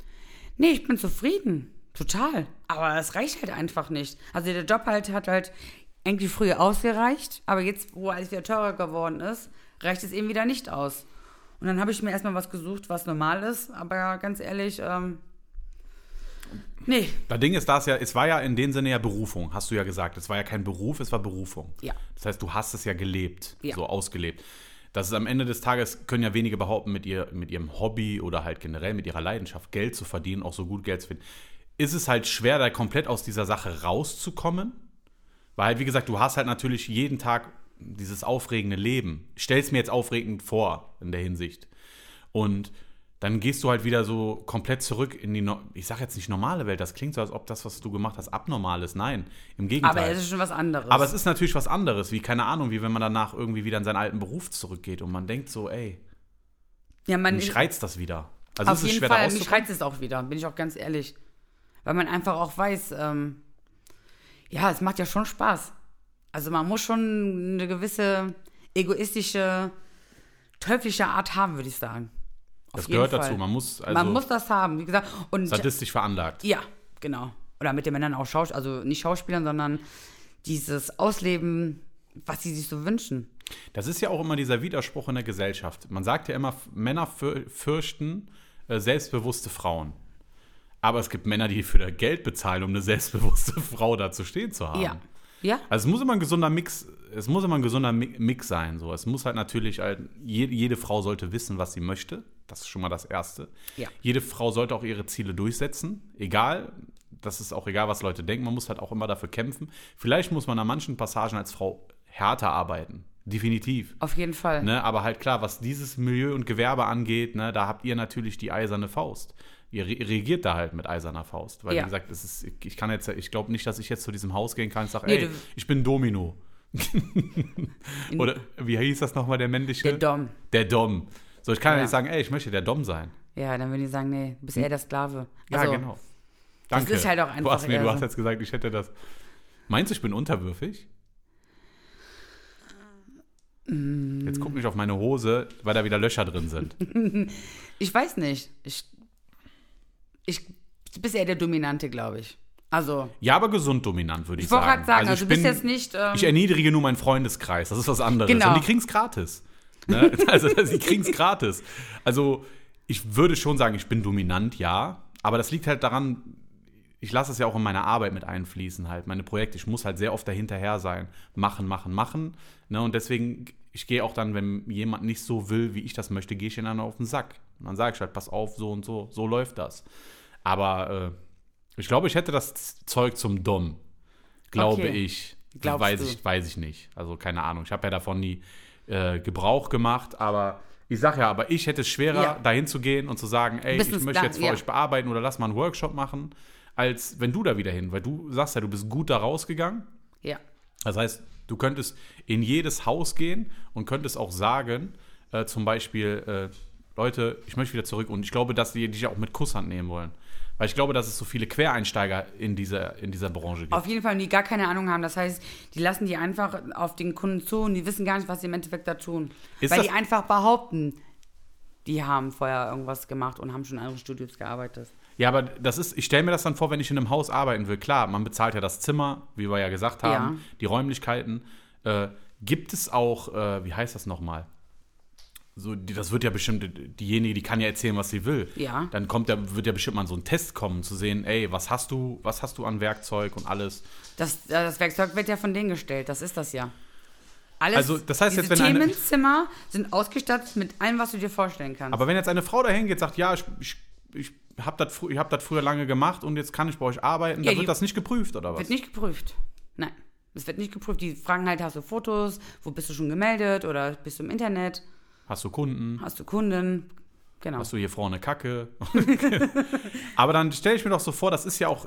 nee, ich bin zufrieden. Total. Aber es reicht halt einfach nicht. Also der Job halt hat halt eigentlich früher ausgereicht, aber jetzt, wo alles wieder teurer geworden ist, reicht es eben wieder nicht aus. Und dann habe ich mir erstmal was gesucht, was normal ist, aber ganz ehrlich, ähm, nee, Das Ding ist, das ja, es war ja in dem Sinne ja Berufung, hast du ja gesagt. Es war ja kein Beruf, es war Berufung. Ja. Das heißt, du hast es ja gelebt, Ja. so ausgelebt. Das ist am Ende des Tages, können ja wenige behaupten, mit, ihr, mit ihrem Hobby oder halt generell mit ihrer Leidenschaft Geld zu verdienen, auch so gut Geld zu verdienen. Ist es halt schwer, da komplett aus dieser Sache rauszukommen? Weil halt, wie gesagt, du hast halt natürlich jeden Tag dieses aufregende Leben. Ich stell's mir jetzt aufregend vor, in der Hinsicht. Und dann gehst du halt wieder so komplett zurück in die, no ich sag jetzt nicht normale Welt, das klingt so, als ob das, was du gemacht hast, abnormal ist. Nein, im Gegenteil. aber es ist schon was anderes. Aber es ist natürlich was anderes, wie, keine Ahnung, wie wenn man danach irgendwie wieder in seinen alten Beruf zurückgeht und man denkt so, ey, ja, man mich reizt das wieder. Also Auf ist es jeden schwer, Fall, mich reizt es auch wieder, bin ich auch ganz ehrlich. Weil man einfach auch weiß, ähm, ja, es macht ja schon Spaß. Also man muss schon eine gewisse egoistische, teuflische Art haben, würde ich sagen. Auf Das gehört Fall. dazu. Man muss also man muss das haben, wie gesagt. Und sadistisch veranlagt. ja, genau. Oder mit den Männern auch Schaus also nicht Schauspielern, sondern dieses Ausleben, was sie sich so wünschen. Das ist ja auch immer dieser Widerspruch in der Gesellschaft. Man sagt ja immer, Männer für, fürchten äh, selbstbewusste Frauen. Aber es gibt Männer, die für Geld bezahlen, um eine selbstbewusste Frau da zu stehen zu haben. Ja. Ja? Also es muss immer ein gesunder Mix, es muss immer ein gesunder Mi- Mix sein. So. Es muss halt natürlich, halt, jede, jede Frau sollte wissen, was sie möchte. Das ist schon mal das Erste. Ja. Jede Frau sollte auch ihre Ziele durchsetzen. Egal, das ist auch egal, was Leute denken. Man muss halt auch immer dafür kämpfen. Vielleicht muss man an manchen Passagen als Frau härter arbeiten. Definitiv. Auf jeden Fall. Ne, aber halt klar, was dieses Milieu und Gewerbe angeht, ne, da habt ihr natürlich die eiserne Faust. Ihr re reagiert da halt mit eiserner Faust. Weil, Ja. wie gesagt, es ist, ich kann jetzt, ich glaube nicht, dass ich jetzt zu diesem Haus gehen kann und sage, Nee, ey, du- ich bin Domino. Oder wie hieß das nochmal, der männliche? Der Dom. Der Dom. So, ich kann ja Ja. nicht sagen, ey, ich möchte der Dom sein. Ja, dann würde ich sagen, nee, du bist eher der Sklave. Ja, Also, genau. Danke. ist halt auch Du einfach hast, mir, du hast jetzt gesagt, ich hätte das. Meinst du, ich bin unterwürfig? Mm. Jetzt guck nicht auf meine Hose, weil da wieder Löcher drin sind. Ich weiß nicht. Ich, ich du bist eher der Dominante, glaube ich. Also, Ja, aber gesund dominant, würde ich, ich wollte sagen. gerade sagen, also, ich du bist bin- jetzt nicht. Ähm, Ich erniedrige nur meinen Freundeskreis, das ist was anderes. Genau. Und die kriegen es gratis. Ne? Also die kriegen es gratis. Also ich würde schon sagen, ich bin dominant, ja. Aber das liegt halt daran, ich lasse es ja auch in meine Arbeit mit einfließen, halt, meine Projekte. Ich muss halt sehr oft dahinterher sein. Machen, machen, machen. Ne? Und deswegen, ich gehe auch dann, wenn jemand nicht so will, wie ich das möchte, gehe ich ihn dann auf den Sack. Und dann sage ich halt, pass auf, so und so, so läuft das. Aber äh, ich glaube, ich hätte das Zeug zum Dumm. Glaube Okay. ich. Glaubst weiß du? ich, weiß ich nicht. Also keine Ahnung. Ich habe ja davon nie äh, Gebrauch gemacht, aber ich sage ja, aber ich hätte es schwerer, Ja. dahin zu gehen und zu sagen, ey, Bist ich möchte jetzt für ja. euch bearbeiten oder lass mal einen Workshop machen, als wenn du da wieder hin, weil du sagst ja, du bist gut da rausgegangen. ja. Das heißt, du könntest in jedes Haus gehen und könntest auch sagen, äh, zum Beispiel, äh, Leute, ich möchte wieder zurück. Und ich glaube, dass die dich auch mit Kusshand nehmen wollen. Weil ich glaube, dass es so viele Quereinsteiger in dieser, in dieser Branche gibt. Auf jeden Fall, die gar keine Ahnung haben. Das heißt, die lassen die einfach auf den Kunden zu und die wissen gar nicht, was sie im Endeffekt da tun. Ist Weil die einfach behaupten, die haben vorher irgendwas gemacht und haben schon in anderen Studios gearbeitet. Ja, aber das ist, ich stelle mir das dann vor, wenn ich in einem Haus arbeiten will. Klar, man bezahlt ja das Zimmer, wie wir ja gesagt haben, Ja. die Räumlichkeiten. Äh, gibt es auch, äh, wie heißt das nochmal? So, die, das wird ja bestimmt, diejenige, die kann ja erzählen, was sie will. Ja. Dann kommt ja, wird ja bestimmt mal so ein Test kommen, zu sehen, ey, was hast du, was hast du an Werkzeug und alles. Das, das Werkzeug wird ja von denen gestellt, das ist das ja. Alles, Also, das heißt jetzt, wenn Themenzimmer sind ausgestattet mit allem, was du dir vorstellen kannst. Aber wenn jetzt eine Frau dahin geht, sagt, ja, ich, ich, ich habe das ich hab das früher lange gemacht und jetzt kann ich bei euch arbeiten, Ja, dann wird das nicht geprüft, oder was? Wird nicht geprüft. Nein. Es wird nicht geprüft. Die fragen halt, hast du Fotos? Wo bist du schon gemeldet? Oder bist du im Internet? Hast du Kunden? Hast du Kunden? Genau. Hast du hier vorne Kacke? Aber dann stelle ich mir doch so vor, das ist ja auch,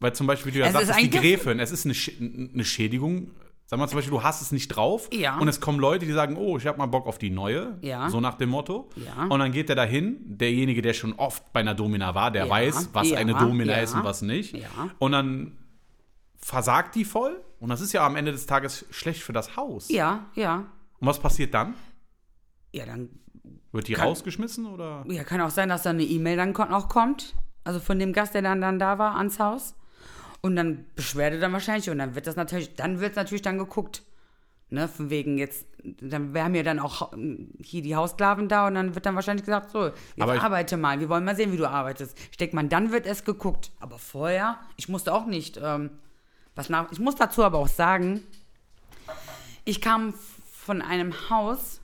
weil zum Beispiel, wie du ja Es sagst, die Gräfin, es ist eine, Sch- eine Schädigung. Sag mal zum Beispiel, du hast es nicht drauf Ja. und es kommen Leute, die sagen, oh, ich habe mal Bock auf die neue, Ja. so nach dem Motto. Ja. Und dann geht der dahin, derjenige, der schon oft bei einer Domina war, der weiß, was eine Domina ist und was nicht. Ja. Und dann versagt die voll und das ist ja am Ende des Tages schlecht für das Haus. Ja, ja. Und was passiert dann? Ja, dann Wird die Kann- rausgeschmissen oder? ja, kann auch sein, dass da eine E-Mail dann auch kommt. Also von dem Gast, der dann, dann da war, ans Haus. Und dann Beschwerde dann wahrscheinlich. Und dann wird das natürlich, dann wird natürlich dann geguckt. Ne, von wegen jetzt, dann wir haben ja dann auch ähm, hier die Haussklaven da und dann wird dann wahrscheinlich gesagt, so, jetzt Aber ich- arbeite mal, wir wollen mal sehen, wie du arbeitest. Ich denke mal, dann wird es geguckt. Aber vorher, ich musste auch nicht ähm, was nach. Ich muss dazu aber auch sagen, ich kam von einem Haus,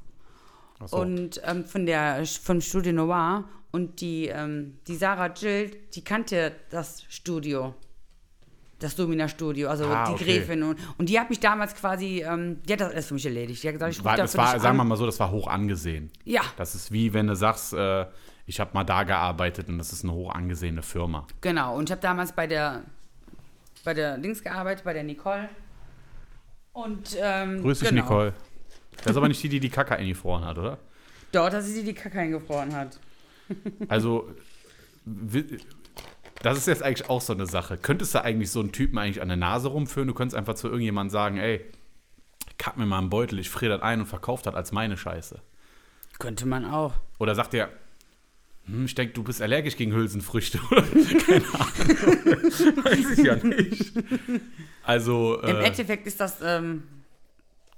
so. und ähm, von der vom Studio Noir und die, ähm, die Sarah Jill, die kannte das Studio. Das Domina-Studio, also Ah, die okay. Gräfin. Und, und die hat mich damals quasi, ähm, die hat das alles für mich erledigt. Die hat gesagt, ich war, da das war, sagen wir mal so, das war hoch angesehen. Ja, Das ist wie wenn du sagst, äh, ich habe mal da gearbeitet und das ist eine hoch angesehene Firma. genau. Und ich habe damals bei der, bei der Dings gearbeitet, bei der Nicole. Und, ähm, Grüß dich, genau. Nicole. Das ist aber nicht die, die die Kacke eingefroren hat, oder? Dort, dass sie die Kacke eingefroren hat. Also, Das ist jetzt eigentlich auch so eine Sache. Könntest du eigentlich so einen Typen eigentlich an der Nase rumführen? Du könntest einfach zu irgendjemandem sagen, ey, kack mir mal einen Beutel, ich friere das ein und verkauft das als meine Scheiße. Könnte man auch. Oder sagt er, hm, ich denke, du bist allergisch gegen Hülsenfrüchte. Keine Ahnung. Weiß ich ja nicht. Also. Im Äh, Endeffekt ist das ähm,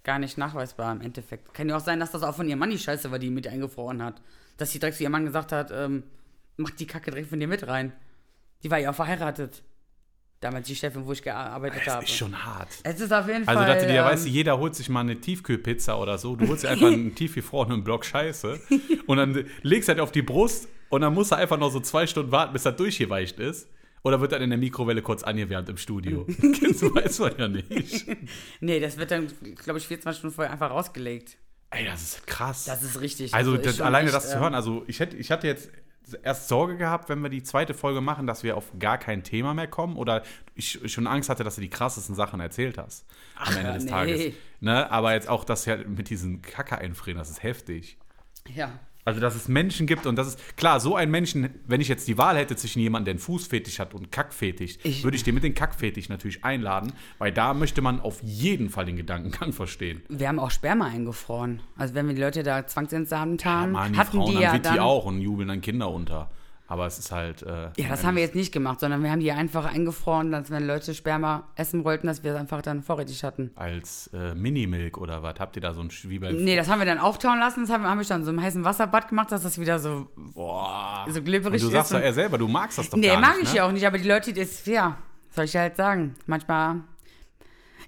gar nicht nachweisbar. Im Endeffekt. Kann ja auch sein, dass das auch von ihrem Mann die Scheiße war, die mit eingefroren hat. Dass sie direkt zu ihrem Mann gesagt hat, ähm, mach die Kacke direkt von dir mit rein. Die war ja auch verheiratet. Damals die Chefin, wo ich gearbeitet das habe. ist schon hart. Es ist auf jeden Also, Fall. dachte dir, ähm, weißt du, jeder holt sich mal eine Tiefkühlpizza oder so. Du holst dir einfach einen tiefgefrorenen Block Scheiße und dann legst du halt auf die Brust und dann musst du einfach noch so zwei Stunden warten, bis das durchgeweicht ist. Oder wird dann in der Mikrowelle kurz angewärmt im Studio? das weiß man ja nicht. Nee, das wird dann, glaube ich, 24 Stunden vorher einfach rausgelegt. Ey, das ist krass. Das ist richtig. also, das, alleine echt, das zu ähm, hören, also ich, hätte, ich hatte jetzt erst Sorge gehabt, wenn wir die zweite Folge machen, dass wir auf gar kein Thema mehr kommen oder ich schon Angst hatte, dass du die krassesten Sachen erzählt hast am Ende ja, des nee. Tages. Ne? Aber jetzt auch, dass wir halt mit diesen Kacke einfrieren, das ist heftig. Ja. Also, dass es Menschen gibt und das ist, klar, so ein Menschen, wenn ich jetzt die Wahl hätte zwischen jemandem, der einen Fußfetisch hat und Kackfetisch, Ich- würde ich den mit dem Kackfetisch natürlich einladen, weil da möchte man auf jeden Fall den Gedankengang verstehen. Wir haben auch Sperma eingefroren. Also wenn wir die Leute da zwangsentsamt haben, Mann, die hatten Frauen die am ja dann. auch und jubeln dann Kinder unter. Aber es ist halt. Äh, Ja, das haben wir jetzt nicht gemacht, sondern wir haben die einfach eingefroren, dass wenn Leute Sperma essen wollten, dass wir es einfach dann vorrätig hatten. Als äh, Minimilk oder was? Habt ihr da so ein Sch- wie bei. Nee, das haben wir dann auftauen lassen, das haben, haben wir dann so im heißen Wasserbad gemacht, dass das wieder so, Boah. so glibberig du ist. sagst doch und- eher selber, du magst das doch nee, gar mag nicht. ich ne? ja auch nicht, aber die Leute, das, ja, soll ich halt sagen. Manchmal.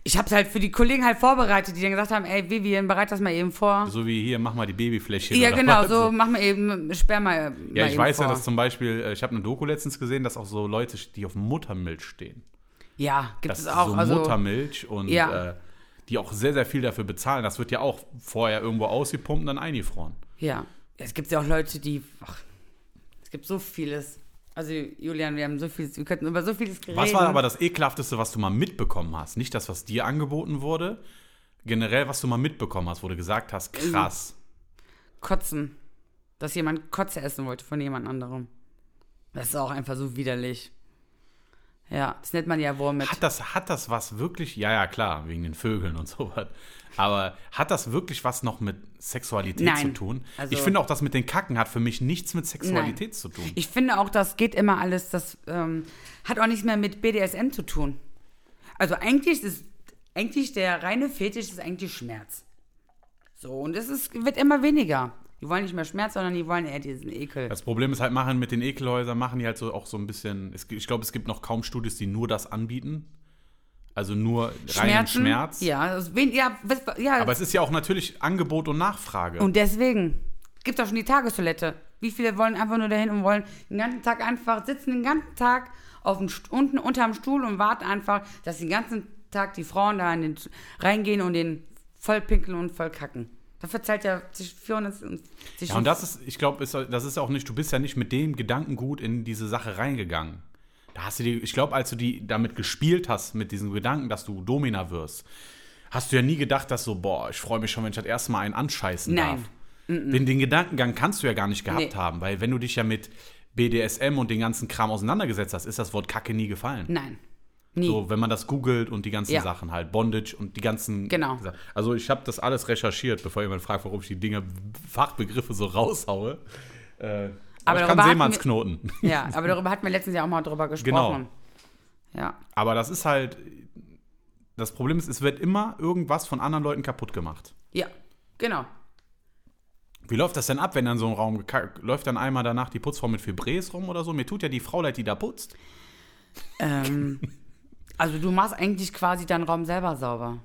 Ich hab's halt für die Kollegen halt vorbereitet, die dann gesagt haben, ey, Vivian, bereit das mal eben vor. So wie hier, mach mal die Babyfläche. ja, genau, was? so machen wir eben Sperma. Ja, mal ich weiß vor. ja, dass zum Beispiel, äh, ich habe eine Doku letztens gesehen, dass auch so Leute, die auf Muttermilch stehen. Ja, gibt es auch. so also, Muttermilch und Ja. äh, die auch sehr, sehr viel dafür bezahlen. Das wird ja auch vorher irgendwo ausgepumpt und dann eingefroren. Ja. Es gibt ja auch Leute, die. Ach, es gibt so vieles. Also, Julian, wir haben so vieles, wir könnten über so vieles reden. Was war aber das ekelhafteste, was du mal mitbekommen hast? Nicht das, was dir angeboten wurde, generell, was du mal mitbekommen hast, wo du gesagt hast, krass. Kotzen. Dass jemand Kotze essen wollte von jemand anderem. Das ist auch einfach so widerlich. Ja, das nennt man ja Wurm Hat das, hat das was wirklich, ja, ja, klar, wegen den Vögeln und sowas. Aber hat das wirklich was noch mit Sexualität Nein. zu tun? Also- ich finde auch, das mit den Kacken hat für mich nichts mit Sexualität Nein. zu tun. Ich finde auch, das geht immer alles, das ähm, hat auch nichts mehr mit BDSM zu tun. Also eigentlich ist eigentlich der reine Fetisch ist eigentlich Schmerz. So, und es ist, wird immer weniger. Die wollen nicht mehr Schmerz, sondern die wollen eher diesen Ekel. Das Problem ist halt, machen mit den Ekelhäusern, machen die halt so auch so ein bisschen, es, ich glaube, es gibt noch kaum Studios, die nur das anbieten. Also nur reinen Schmerz. Ja, also wen, ja, was, ja. Aber es ist ja auch natürlich Angebot und Nachfrage. und deswegen gibt auch schon die Tagestoilette. Wie viele wollen einfach nur dahin und wollen den ganzen Tag einfach sitzen, den ganzen Tag auf dem, unten unterm Stuhl und warten einfach, dass den ganzen Tag die Frauen da in den, reingehen und den voll pinkeln und voll kacken. Dafür zahlt ja zwischen 400 und zwischen ja, und das ist, ich glaube, das ist auch nicht, du bist ja nicht mit dem Gedankengut in diese Sache reingegangen. Da hast du dir, ich glaube, als du die damit gespielt hast, mit diesem Gedanken, dass du Domina wirst, hast du ja nie gedacht, dass so, boah, ich freue mich schon, wenn ich das erste Mal einen anscheißen Nein. darf. Den, den Gedankengang kannst du ja gar nicht gehabt Nee. haben, weil wenn du dich ja mit BDSM und den ganzen Kram auseinandergesetzt hast, ist das Wort Kacke nie gefallen. Nein. Nie. So, wenn man das googelt und die ganzen Ja. Sachen halt, Bondage und die ganzen. Genau. Also ich habe das alles recherchiert, bevor jemand fragt, warum ich die Dinge, Fachbegriffe so raushaue. Äh, aber, Aber ich kann Seemannsknoten. Ja, aber darüber hatten wir letztens ja auch mal drüber gesprochen. Ja. Aber das ist halt. Das Problem ist, es wird immer irgendwas von anderen Leuten kaputt gemacht. Ja, genau. Wie läuft das denn ab, wenn dann so ein Raum läuft dann einmal danach die Putzfrau mit Febrés rum oder so? Mir tut ja die Frau leid, die da putzt. Ähm, also du machst eigentlich quasi deinen Raum selber sauber.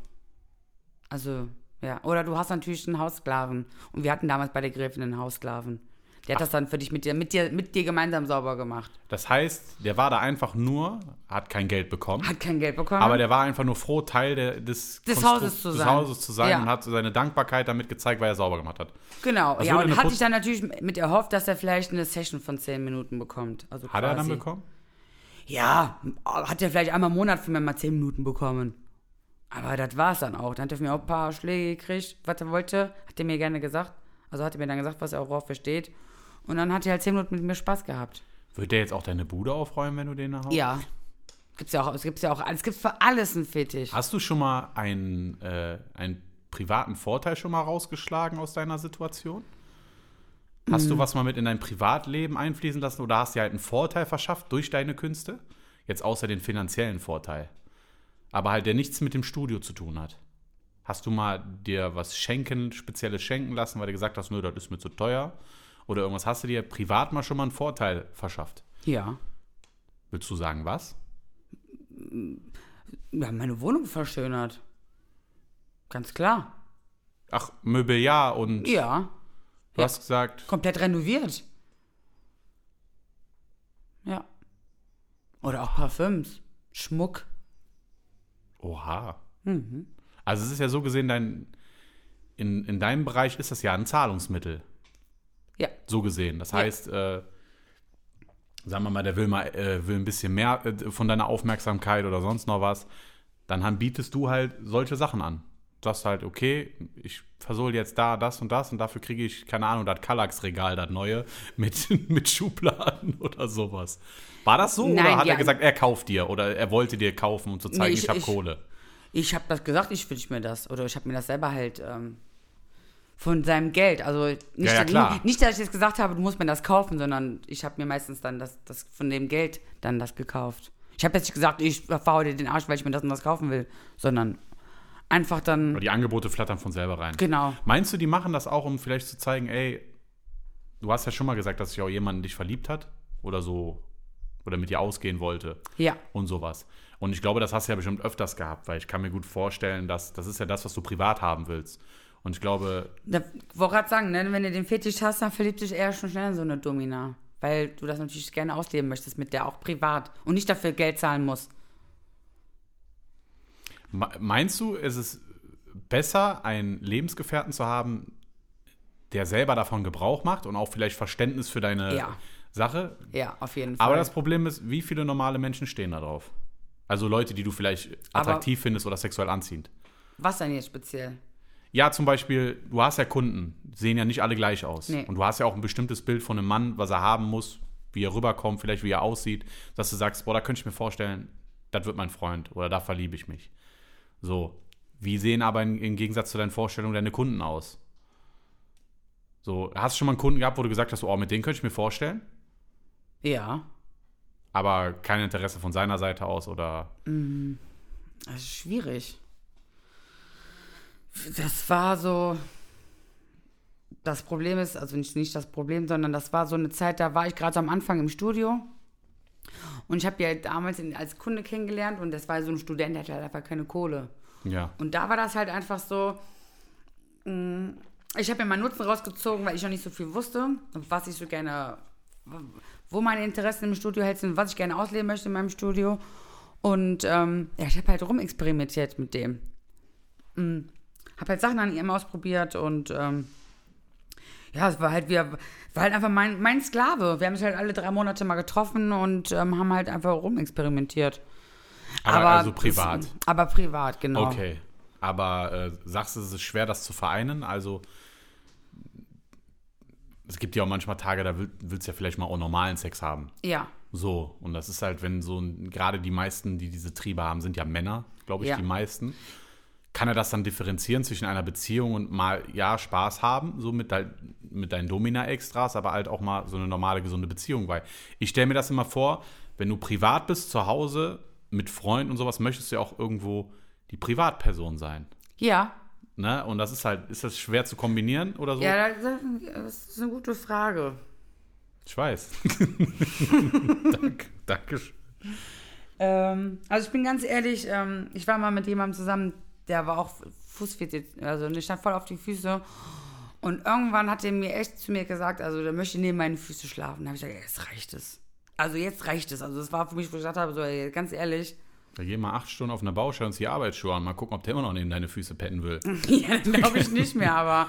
Also, ja. Oder du hast natürlich einen Haussklaven. Und wir hatten damals bei der Gräfin einen Haussklaven. Der hat das dann für dich mit dir, mit dir, mit dir gemeinsam sauber gemacht. Das heißt, der war da einfach nur, hat kein Geld bekommen. Hat kein Geld bekommen. Aber der war einfach nur froh, Teil der, des, Des Hauses zu des sein. Hauses zu sein Ja. und hat seine Dankbarkeit damit gezeigt, weil er sauber gemacht hat. genau. Ja, und hat sich dann natürlich mit erhofft, dass er vielleicht eine Session von 10 Minuten bekommt. Also Hat er dann quasi. bekommen? Ja, hat er vielleicht einmal im Monat für mir mal 10 Minuten bekommen. Aber das war's dann auch. Dann hat er von mir auch ein paar Schläge gekriegt, was er wollte. Hat er mir gerne gesagt. Also hat er mir dann gesagt, was er auch drauf versteht. Und dann hat er halt 10 Minuten mit mir Spaß gehabt. Wird der jetzt auch deine Bude aufräumen, wenn du den nach Hause Ja. Gibt's ja auch, es gibt ja auch, es gibt für alles einen Fetisch. Hast du schon mal einen, äh, einen privaten Vorteil schon mal rausgeschlagen aus deiner Situation? Hast Mm. du was mal mit in dein Privatleben einfließen lassen oder hast dir halt einen Vorteil verschafft durch deine Künste? Jetzt außer den finanziellen Vorteil. Aber halt, der nichts mit dem Studio zu tun hat. Hast du mal dir was schenken, spezielles schenken lassen, weil du gesagt hast, nö, das ist mir zu teuer? Oder irgendwas hast du dir privat mal schon mal einen Vorteil verschafft? Ja. Willst du sagen, was? Wir haben meine Wohnung verschönert. Ganz klar. Ach, Möbeljahr und Ja. Du hast gesagt, Komplett renoviert. Ja. Oder auch Parfüms. Schmuck. oha. Mhm. Also es ist ja so gesehen, dein, in, in deinem Bereich ist das ja ein Zahlungsmittel. Ja. So gesehen. Das heißt, äh, sagen wir mal, der will mal äh, will ein bisschen mehr äh, von deiner Aufmerksamkeit oder sonst noch was, dann bietest du halt solche Sachen an. Sagst halt, okay, ich versohle jetzt da das und das und dafür kriege ich, keine Ahnung, das Kallax-Regal, das neue, mit, mit Schubladen oder sowas. War das so? Nein, oder hat ja. er gesagt, er kauft dir oder er wollte dir kaufen, um zu zeigen, Nee, ich, ich- habe Kohle? Ich habe das gesagt, ich wünsche mir das. Oder ich habe mir das selber halt ähm, von seinem Geld. Also nicht, Ja, ja, klar. nicht, dass ich jetzt gesagt habe, du musst mir das kaufen, sondern ich habe mir meistens dann das, das von dem Geld dann das gekauft. Ich habe jetzt nicht gesagt, ich verhaue dir den Arsch, weil ich mir das und das kaufen will, sondern einfach dann, Aber die Angebote flattern von selber rein. genau. Meinst du, die machen das auch, um vielleicht zu zeigen, ey, du hast ja schon mal gesagt, dass sich auch jemand in dich verliebt hat oder so oder mit dir ausgehen wollte Ja, und sowas. Und ich glaube, das hast du ja bestimmt öfters gehabt, weil ich kann mir gut vorstellen, dass das ist ja das, was du privat haben willst. Und ich glaube, da wollte gerade sagen, ne, wenn du den Fetisch hast, dann verliebt dich eher schon schnell in so eine Domina. Weil du das natürlich gerne ausleben möchtest mit der auch privat und nicht dafür Geld zahlen musst. Me- meinst du, ist es besser, einen Lebensgefährten zu haben, der selber davon Gebrauch macht und auch vielleicht Verständnis für deine Ja. Sache? Ja, auf jeden Fall. Aber das Problem ist, wie viele normale Menschen stehen da drauf? Also Leute, die du vielleicht Aber- attraktiv findest oder sexuell anziehend. Was denn jetzt speziell? Ja, zum Beispiel, du hast ja Kunden, sehen ja nicht alle gleich aus. Nee. Und du hast ja auch ein bestimmtes Bild von einem Mann, was er haben muss, wie er rüberkommt, vielleicht wie er aussieht, dass du sagst, boah, da könnte ich mir vorstellen, das wird mein Freund oder da verliebe ich mich. So. Wie sehen aber in, im Gegensatz zu deinen Vorstellungen deine Kunden aus? So, hast du schon mal einen Kunden gehabt, wo du gesagt hast, oh, mit dem könnte ich mir vorstellen, Ja. aber kein Interesse von seiner Seite aus oder Das ist schwierig. Das war so. Das Problem ist, also nicht, nicht das Problem, sondern das war so eine Zeit, da war ich gerade so am Anfang im Studio. Und ich habe ja damals in, als Kunde kennengelernt und das war so ein Student, der hatte halt einfach keine Kohle. ja. Und da war das halt einfach so, mh, ich habe mir meinen Nutzen rausgezogen, weil ich noch nicht so viel wusste, was ich so gerne, wo meine Interessen im Studio halt sind, was ich gerne ausleben möchte in meinem Studio. Und ähm, ja, ich habe halt rumexperimentiert mit dem. Mhm. Habe halt Sachen an ihm ausprobiert und ähm, ja, es war halt wieder, war halt einfach mein, mein Sklave. Wir haben uns halt alle drei Monate mal getroffen und ähm, haben halt einfach rumexperimentiert. Aber, also privat. Es, aber privat, genau. Okay. Aber äh, sagst du, es ist schwer, das zu vereinen? Also, es gibt ja auch manchmal Tage, da will, willst du ja vielleicht mal auch normalen Sex haben. Ja, So. Und das ist halt, wenn so, gerade die meisten, die diese Triebe haben, sind ja Männer, glaube ich, Ja. die meisten. Kann er das dann differenzieren zwischen einer Beziehung und mal, ja, Spaß haben, so mit, dein, mit deinen Domina-Extras, aber halt auch mal so eine normale, gesunde Beziehung? Weil ich stelle mir das immer vor, wenn du privat bist, zu Hause, mit Freunden und sowas, möchtest du ja auch irgendwo die Privatperson sein. ja, Ne? Und das ist halt, ist das schwer zu kombinieren oder so? Ja, das, ist eine gute Frage. Ich weiß. Danke, Dankeschön. Ähm, also ich bin ganz ehrlich, ähm, ich war mal mit jemandem zusammen, der war auch Fußfetisch, also der stand voll auf die Füße. Und irgendwann hat er mir echt zu mir gesagt, also der möchte neben meinen Füßen schlafen. Da habe ich gesagt, jetzt reicht es. Also jetzt reicht es. Also das war für mich, wo ich gesagt habe, so, ey, ganz ehrlich, Da geh mal acht Stunden auf einer Baustelle und zieh Arbeitsschuhe an. Mal gucken, ob der immer noch neben deine Füße petten will. ja, glaube ich nicht mehr, aber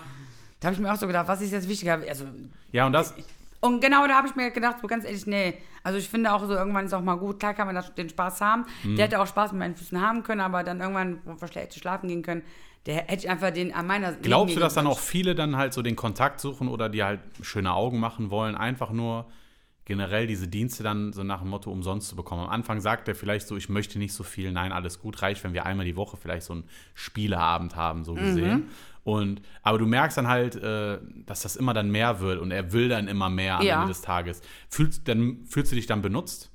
da habe ich mir auch so gedacht, was ist jetzt wichtiger? Also Ja, und das, Und genau da habe ich mir gedacht, so ganz ehrlich, nee. Also ich finde auch so, irgendwann ist auch mal gut. Klar kann man das, den Spaß haben. Mhm. Der hätte auch Spaß mit meinen Füßen haben können, aber dann irgendwann, wo wir schlecht schlafen gehen können, der hätte ich einfach den an meiner glaubst du, dass dann auch viele dann halt so den Kontakt suchen oder die halt schöne Augen machen wollen, einfach nur generell diese Dienste dann so nach dem Motto umsonst zu bekommen. Am Anfang sagt er vielleicht so, ich möchte nicht so viel, nein, alles gut, reicht, wenn wir einmal die Woche vielleicht so einen Spieleabend haben, so gesehen. Und, aber du merkst dann halt, äh, dass das immer dann mehr wird und er will dann immer mehr am Ja. Ende des Tages. Fühlst, dann, fühlst du dich dann benutzt?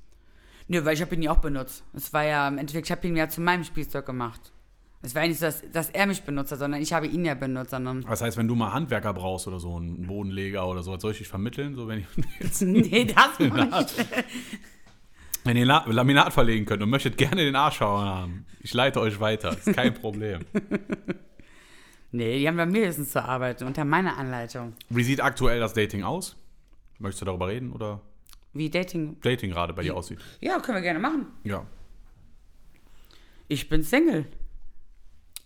Nö, weil ich habe ihn ja auch benutzt. Es war ja im Endeffekt, ich habe ihn ja zu meinem Spielzeug gemacht. Es war ja nicht so, dass, dass er mich benutzt hat, sondern ich habe ihn ja benutzt, sondern. Das heißt, wenn du mal Handwerker brauchst oder so, einen Bodenleger oder so, soll ich dich vermitteln? So, wenn, ich nee, das nicht. wenn ihr La Laminat verlegen könnt und möchtet gerne den Arschhauer haben, ich leite euch weiter, ist kein Problem. Nee, die haben bei mir höchstens zu arbeiten, unter meiner Anleitung. Wie sieht aktuell das Dating aus? Möchtest du darüber reden oder Wie Dating. Dating gerade bei dir aussieht? Ja, können wir gerne machen. Ja. Ich bin Single.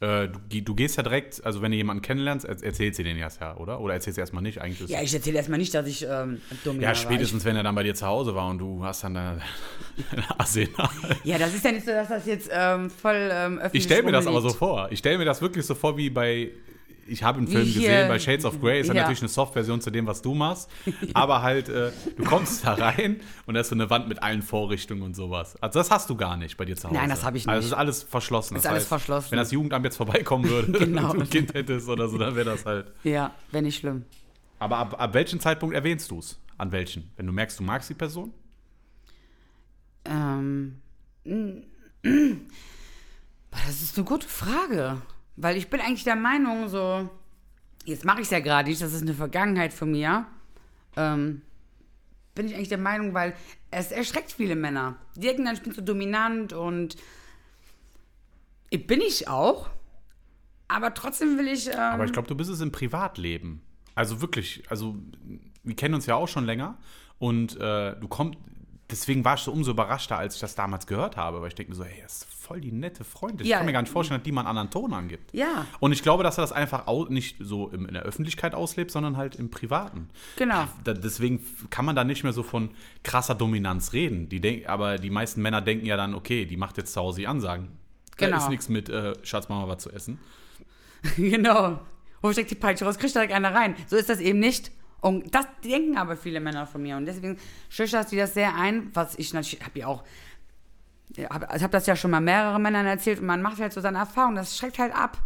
Äh, du, du gehst ja direkt, also wenn du jemanden kennenlernst, er, erzählst du den erst ja, oder? Oder erzählst du erstmal nicht? Eigentlich Ja, ich erzähle erstmal nicht, dass ich ähm, Domina ja, spätestens wenn er dann bei dir zu Hause war und du hast dann deine deine Arsenal. war. Ja, das ist ja nicht so, dass das jetzt ähm, voll ähm, öffentlich Ich stelle mir das aber so rumliegt. vor. Ich stelle mir das wirklich so vor wie bei. Ich habe einen Film hier- gesehen bei Shades of Grey, ist ja natürlich eine Soft-Version zu dem, was du machst. Aber halt, äh, du kommst da rein und da ist so eine Wand mit allen Vorrichtungen und sowas. Also das hast du gar nicht bei dir zu Hause. Nein, das habe ich Also nicht. es ist alles verschlossen. Ist Das alles heißt, verschlossen. Wenn das Jugendamt jetzt vorbeikommen würde Genau. und du ein Kind hättest oder so, dann wäre das halt. Ja, wäre nicht schlimm. Aber ab, ab welchem Zeitpunkt erwähnst du es? An welchen? Wenn du merkst, du magst die Person? Ähm, das ist eine gute Frage. Weil ich bin eigentlich der Meinung, so, jetzt mache ich es ja gerade nicht, das ist eine Vergangenheit von mir. Ähm, bin ich eigentlich der Meinung, weil es erschreckt viele Männer. Die denken dann, ich bin so dominant und bin ich auch. Aber trotzdem will ich. Ähm, Aber ich glaube, du bist es im Privatleben. Also wirklich, also wir kennen uns ja auch schon länger und äh, du kommst, deswegen war ich so umso überraschter, als ich das damals gehört habe, weil ich denke mir so, hey, das ist voll die nette Freundin. Ich Ja. kann mir gar nicht vorstellen, dass die mal einen anderen Ton angibt. Ja. Und ich glaube, dass er das einfach nicht so in der Öffentlichkeit auslebt, sondern halt im Privaten. Genau. Da, deswegen kann man da nicht mehr so von krasser Dominanz reden. Die denk, aber die meisten Männer denken ja dann, okay, die macht jetzt zu Hause die Ansagen. Da Genau. ist nichts mit, äh, Schatz, mach mal was zu essen. genau. Wo steckt die Peitsche raus? Kriegt direkt einer rein. So ist das eben nicht. Und das denken aber viele Männer von mir. Und deswegen schüchtert sie das sehr ein, was ich natürlich, habe ja auch, ja, ich habe das ja schon mal mehreren Männern erzählt und man macht halt so seine Erfahrung. Das schreckt halt ab.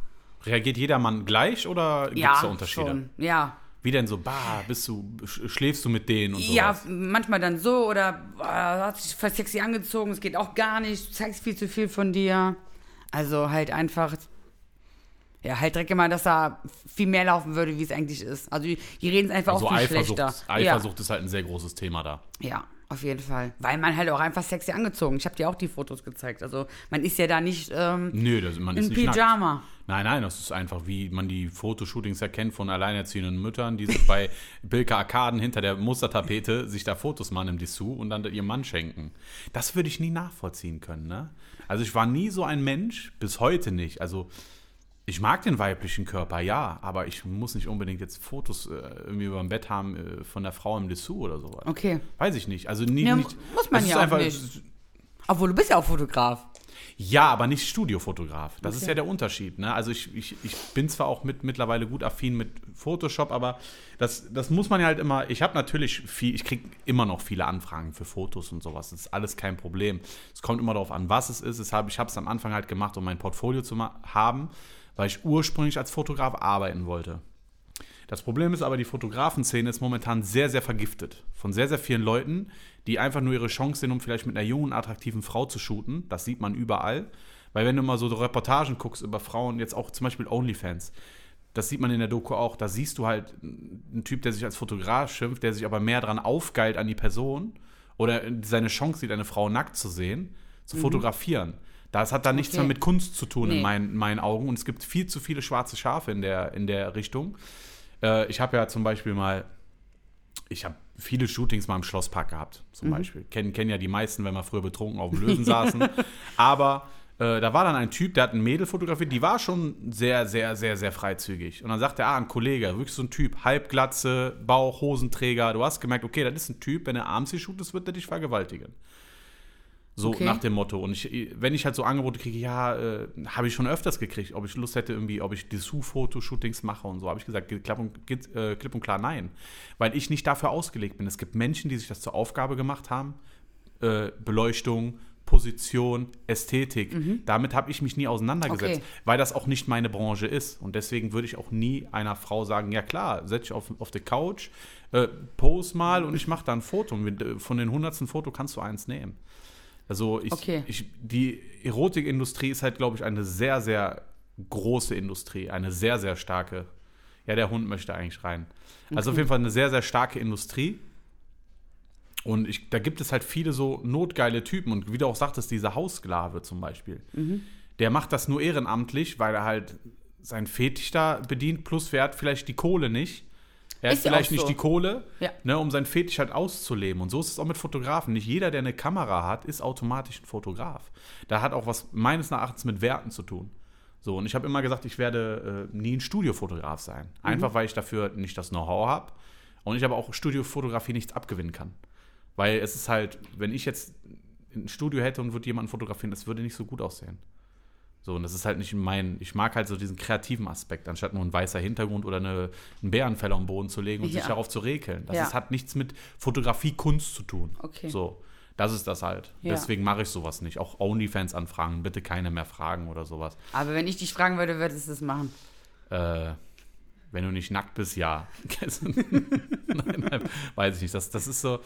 Reagiert jeder Mann gleich oder gibt es ja, da Unterschiede? schon. Ja. Wie denn so, bah, bist du, sch- schläfst du mit denen und Ja, sowas? manchmal dann so oder äh, hat sich voll sexy angezogen, es geht auch gar nicht, du zeigst viel zu viel von dir. Also halt einfach, ja, halt direkt immer, dass da viel mehr laufen würde, wie es eigentlich ist. Also die, die reden es einfach Also auch viel Eifersucht, schlechter. Eifersucht ist halt ein sehr großes Thema da. Ja, ja, auf jeden Fall. Weil man halt auch einfach sexy angezogen. Ich habe dir auch die Fotos gezeigt. Also man ist ja da nicht ähm, Nö, das, man ist in nicht nackt. Pyjama. Nein, nein, das ist einfach, wie man die Fotoshootings erkennt von alleinerziehenden Müttern, die sich bei Bilka Arkaden hinter der Mustertapete sich da Fotos machen im Dessous und dann ihrem Mann schenken. Das würde ich nie nachvollziehen können, ne? Also ich war nie so ein Mensch, bis heute nicht. Also ich mag den weiblichen Körper, ja, aber ich muss nicht unbedingt jetzt Fotos äh, irgendwie über dem Bett haben äh, von der Frau im Dessous oder sowas. Okay. Weiß ich nicht. Also nie, Ja, nicht. muss man ja ist auch nicht. Obwohl, du bist ja auch Fotograf. Ja, aber nicht Studiofotograf. Das ist Okay. ja der Unterschied. Ne? Also ich, ich, ich bin zwar auch mit, mittlerweile gut affin mit Photoshop, aber das, das muss man ja halt immer. Ich habe natürlich viel, ich kriege immer noch viele Anfragen für Fotos und sowas. Das ist alles kein Problem. Es kommt immer darauf an, was es ist. Ich habe es am Anfang halt gemacht, um mein Portfolio zu haben, weil ich ursprünglich als Fotograf arbeiten wollte. Das Problem ist aber, die Fotografenszene ist momentan sehr, sehr vergiftet. Von sehr, sehr vielen Leuten, die einfach nur ihre Chance sehen, um vielleicht mit einer jungen, attraktiven Frau zu shooten. Das sieht man überall. Weil wenn du mal so Reportagen guckst über Frauen, jetzt auch zum Beispiel OnlyFans, das sieht man in der Doku auch, da siehst du halt einen Typ, der sich als Fotograf schimpft, der sich aber mehr dran aufgeilt an die Person oder seine Chance sieht, eine Frau nackt zu sehen, zu fotografieren. Das hat dann nichts Okay. mehr mit Kunst zu tun in Nee. meinen, in meinen Augen. Und es gibt viel zu viele schwarze Schafe in der, in der Richtung. Äh, ich habe ja zum Beispiel mal, ich habe viele Shootings mal im Schlosspark gehabt, zum Beispiel. Kennen, kennen ja die meisten, wenn wir früher betrunken auf dem Löwen saßen. Aber äh, da war dann ein Typ, der hat ein Mädel fotografiert, die war schon sehr, sehr, sehr, sehr freizügig. Und dann sagte er, ah, ein Kollege, wirklich so ein Typ, Halbglatze, Bauch, Hosenträger. Du hast gemerkt, okay, das ist ein Typ, wenn er abends hier shootest, wird er dich vergewaltigen. So Okay. nach dem Motto. Und ich, wenn ich halt so Angebote kriege, ja, äh, habe ich schon öfters gekriegt, ob ich Lust hätte, irgendwie, ob ich Dessous-Fotoshootings mache und so, habe ich gesagt, klipp und, äh, klipp und klar nein. Weil ich nicht dafür ausgelegt bin. Es gibt Menschen, die sich das zur Aufgabe gemacht haben. Äh, Beleuchtung, Position, Ästhetik. Damit habe ich mich nie auseinandergesetzt, Mhm. Okay. weil das auch nicht meine Branche ist. Und deswegen würde ich auch nie einer Frau sagen, ja klar, setz dich auf, auf die Couch, äh, pose mal und ich mache da ein Foto. Und äh, von den hundertsten Foto kannst du eins nehmen. Also ich, Okay. ich, die Erotikindustrie ist halt, glaube ich, eine sehr, sehr große Industrie, eine sehr, sehr starke. Ja, der Hund möchte eigentlich rein. Also auf jeden Fall eine sehr, sehr starke Industrie. Und ich, da gibt es halt viele so notgeile Typen. Und wie du auch sagtest, dieser Haussklave zum Beispiel. Mhm. Der macht das nur ehrenamtlich, weil er halt seinen Fetisch da bedient, plus er hat vielleicht die Kohle nicht. Er Ist hat vielleicht nicht so. die Kohle, Ja. ne, um seinen Fetisch halt auszuleben. Und so ist es auch mit Fotografen. Nicht jeder, der eine Kamera hat, ist automatisch ein Fotograf. Da hat auch was meines Erachtens mit Werten zu tun. So, und ich habe immer gesagt, ich werde äh, nie ein Studiofotograf sein. Einfach weil ich dafür nicht das Know-how habe und ich aber auch Studiofotografie nichts abgewinnen kann. Weil es ist halt, wenn ich jetzt ein Studio hätte und würde jemanden fotografieren, das würde nicht so gut aussehen. So, und das ist halt nicht mein, ich mag halt so diesen kreativen Aspekt, anstatt nur ein weißer Hintergrund oder eine, einen Bärenfell am Boden zu legen und sich Ja. darauf zu rekeln. Das Ja. ist, hat nichts mit Fotografie, Kunst zu tun. Okay. So, das ist das halt. Ja. Deswegen mache ich sowas nicht. Auch Onlyfans anfragen, bitte keine mehr fragen oder sowas. Aber wenn ich dich fragen würde, würdest du es machen. Äh, wenn du nicht nackt bist, ja. nein, nein, weiß ich nicht. Das, das ist so.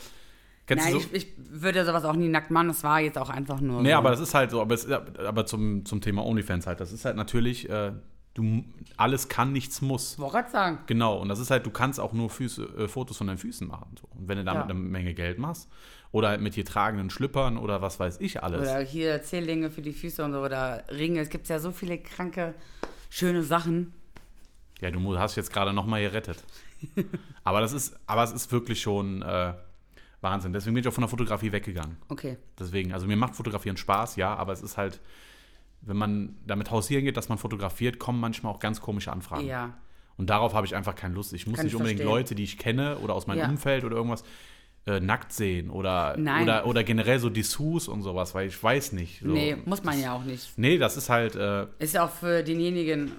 Kennst Nein, du so? ich, ich würde sowas auch nie nackt machen. Das war jetzt auch einfach nur. Nee, so. aber das ist halt so, aber, es, aber zum, zum Thema OnlyFans halt, das ist halt natürlich, äh, du, alles kann, nichts muss. Wollte gerade sagen. Genau, und das ist halt, du kannst auch nur Füße, äh, Fotos von deinen Füßen machen. So. Und wenn du damit Ja. eine Menge Geld machst, oder halt mit hier tragenden Schlüppern oder was weiß ich alles. Oder hier Zähllinge für die Füße und so. Oder Ringe. Es gibt ja so viele kranke, schöne Sachen. Ja, du hast jetzt gerade nochmal gerettet. aber das ist, aber es ist wirklich schon äh, Wahnsinn. Deswegen bin ich auch von der Fotografie weggegangen. Okay. Deswegen, also mir macht Fotografieren Spaß, ja, aber es ist halt, wenn man damit hausieren geht, dass man fotografiert, kommen manchmal auch ganz komische Anfragen. Ja. Und darauf habe ich einfach keine Lust. Ich muss Kann nicht ich unbedingt verstehen. Leute, die ich kenne oder aus meinem Ja. Umfeld oder irgendwas äh, nackt sehen oder, Nein. oder, oder generell so Dessous und sowas, weil ich weiß nicht. So. Nee, muss man ja auch nicht. Nee, das ist halt, äh, Ist ja auch für denjenigen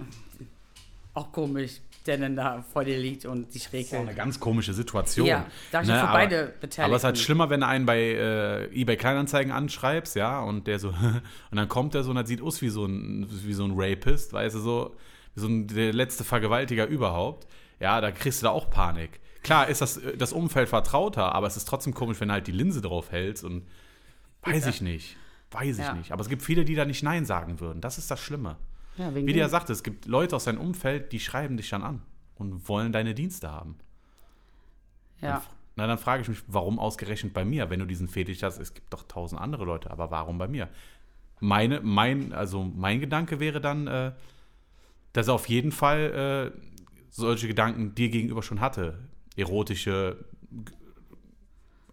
auch komisch, der dann da vor dir liegt und sich das ist auch regelt. eine ganz komische Situation. Ja, ich Ne, für aber- beide Beteiligten. Aber es ist halt schlimmer, wenn du einen bei äh, eBay Kleinanzeigen anschreibst, ja, und der so, und dann kommt der so und das sieht aus wie so ein, wie so ein Rapist, weißt du, so, wie so ein, der letzte Vergewaltiger überhaupt. Ja, da kriegst du da auch Panik. Klar ist das, äh, das Umfeld vertrauter, aber es ist trotzdem komisch, wenn du halt die Linse drauf hältst und weiß Ja. ich nicht. Weiß ich Ja. nicht. Aber es gibt viele, die da nicht Nein sagen würden. Das ist das Schlimme. Ja, Wie du ja sagte, es gibt Leute aus deinem Umfeld, die schreiben dich dann an und wollen deine Dienste haben. ja. Na, dann frage ich mich, warum ausgerechnet bei mir, wenn du diesen Fetisch hast? Es gibt doch tausend andere Leute, aber warum bei mir? Meine, mein, also mein Gedanke wäre dann, äh, dass er auf jeden Fall äh, solche Gedanken dir gegenüber schon hatte. Erotische,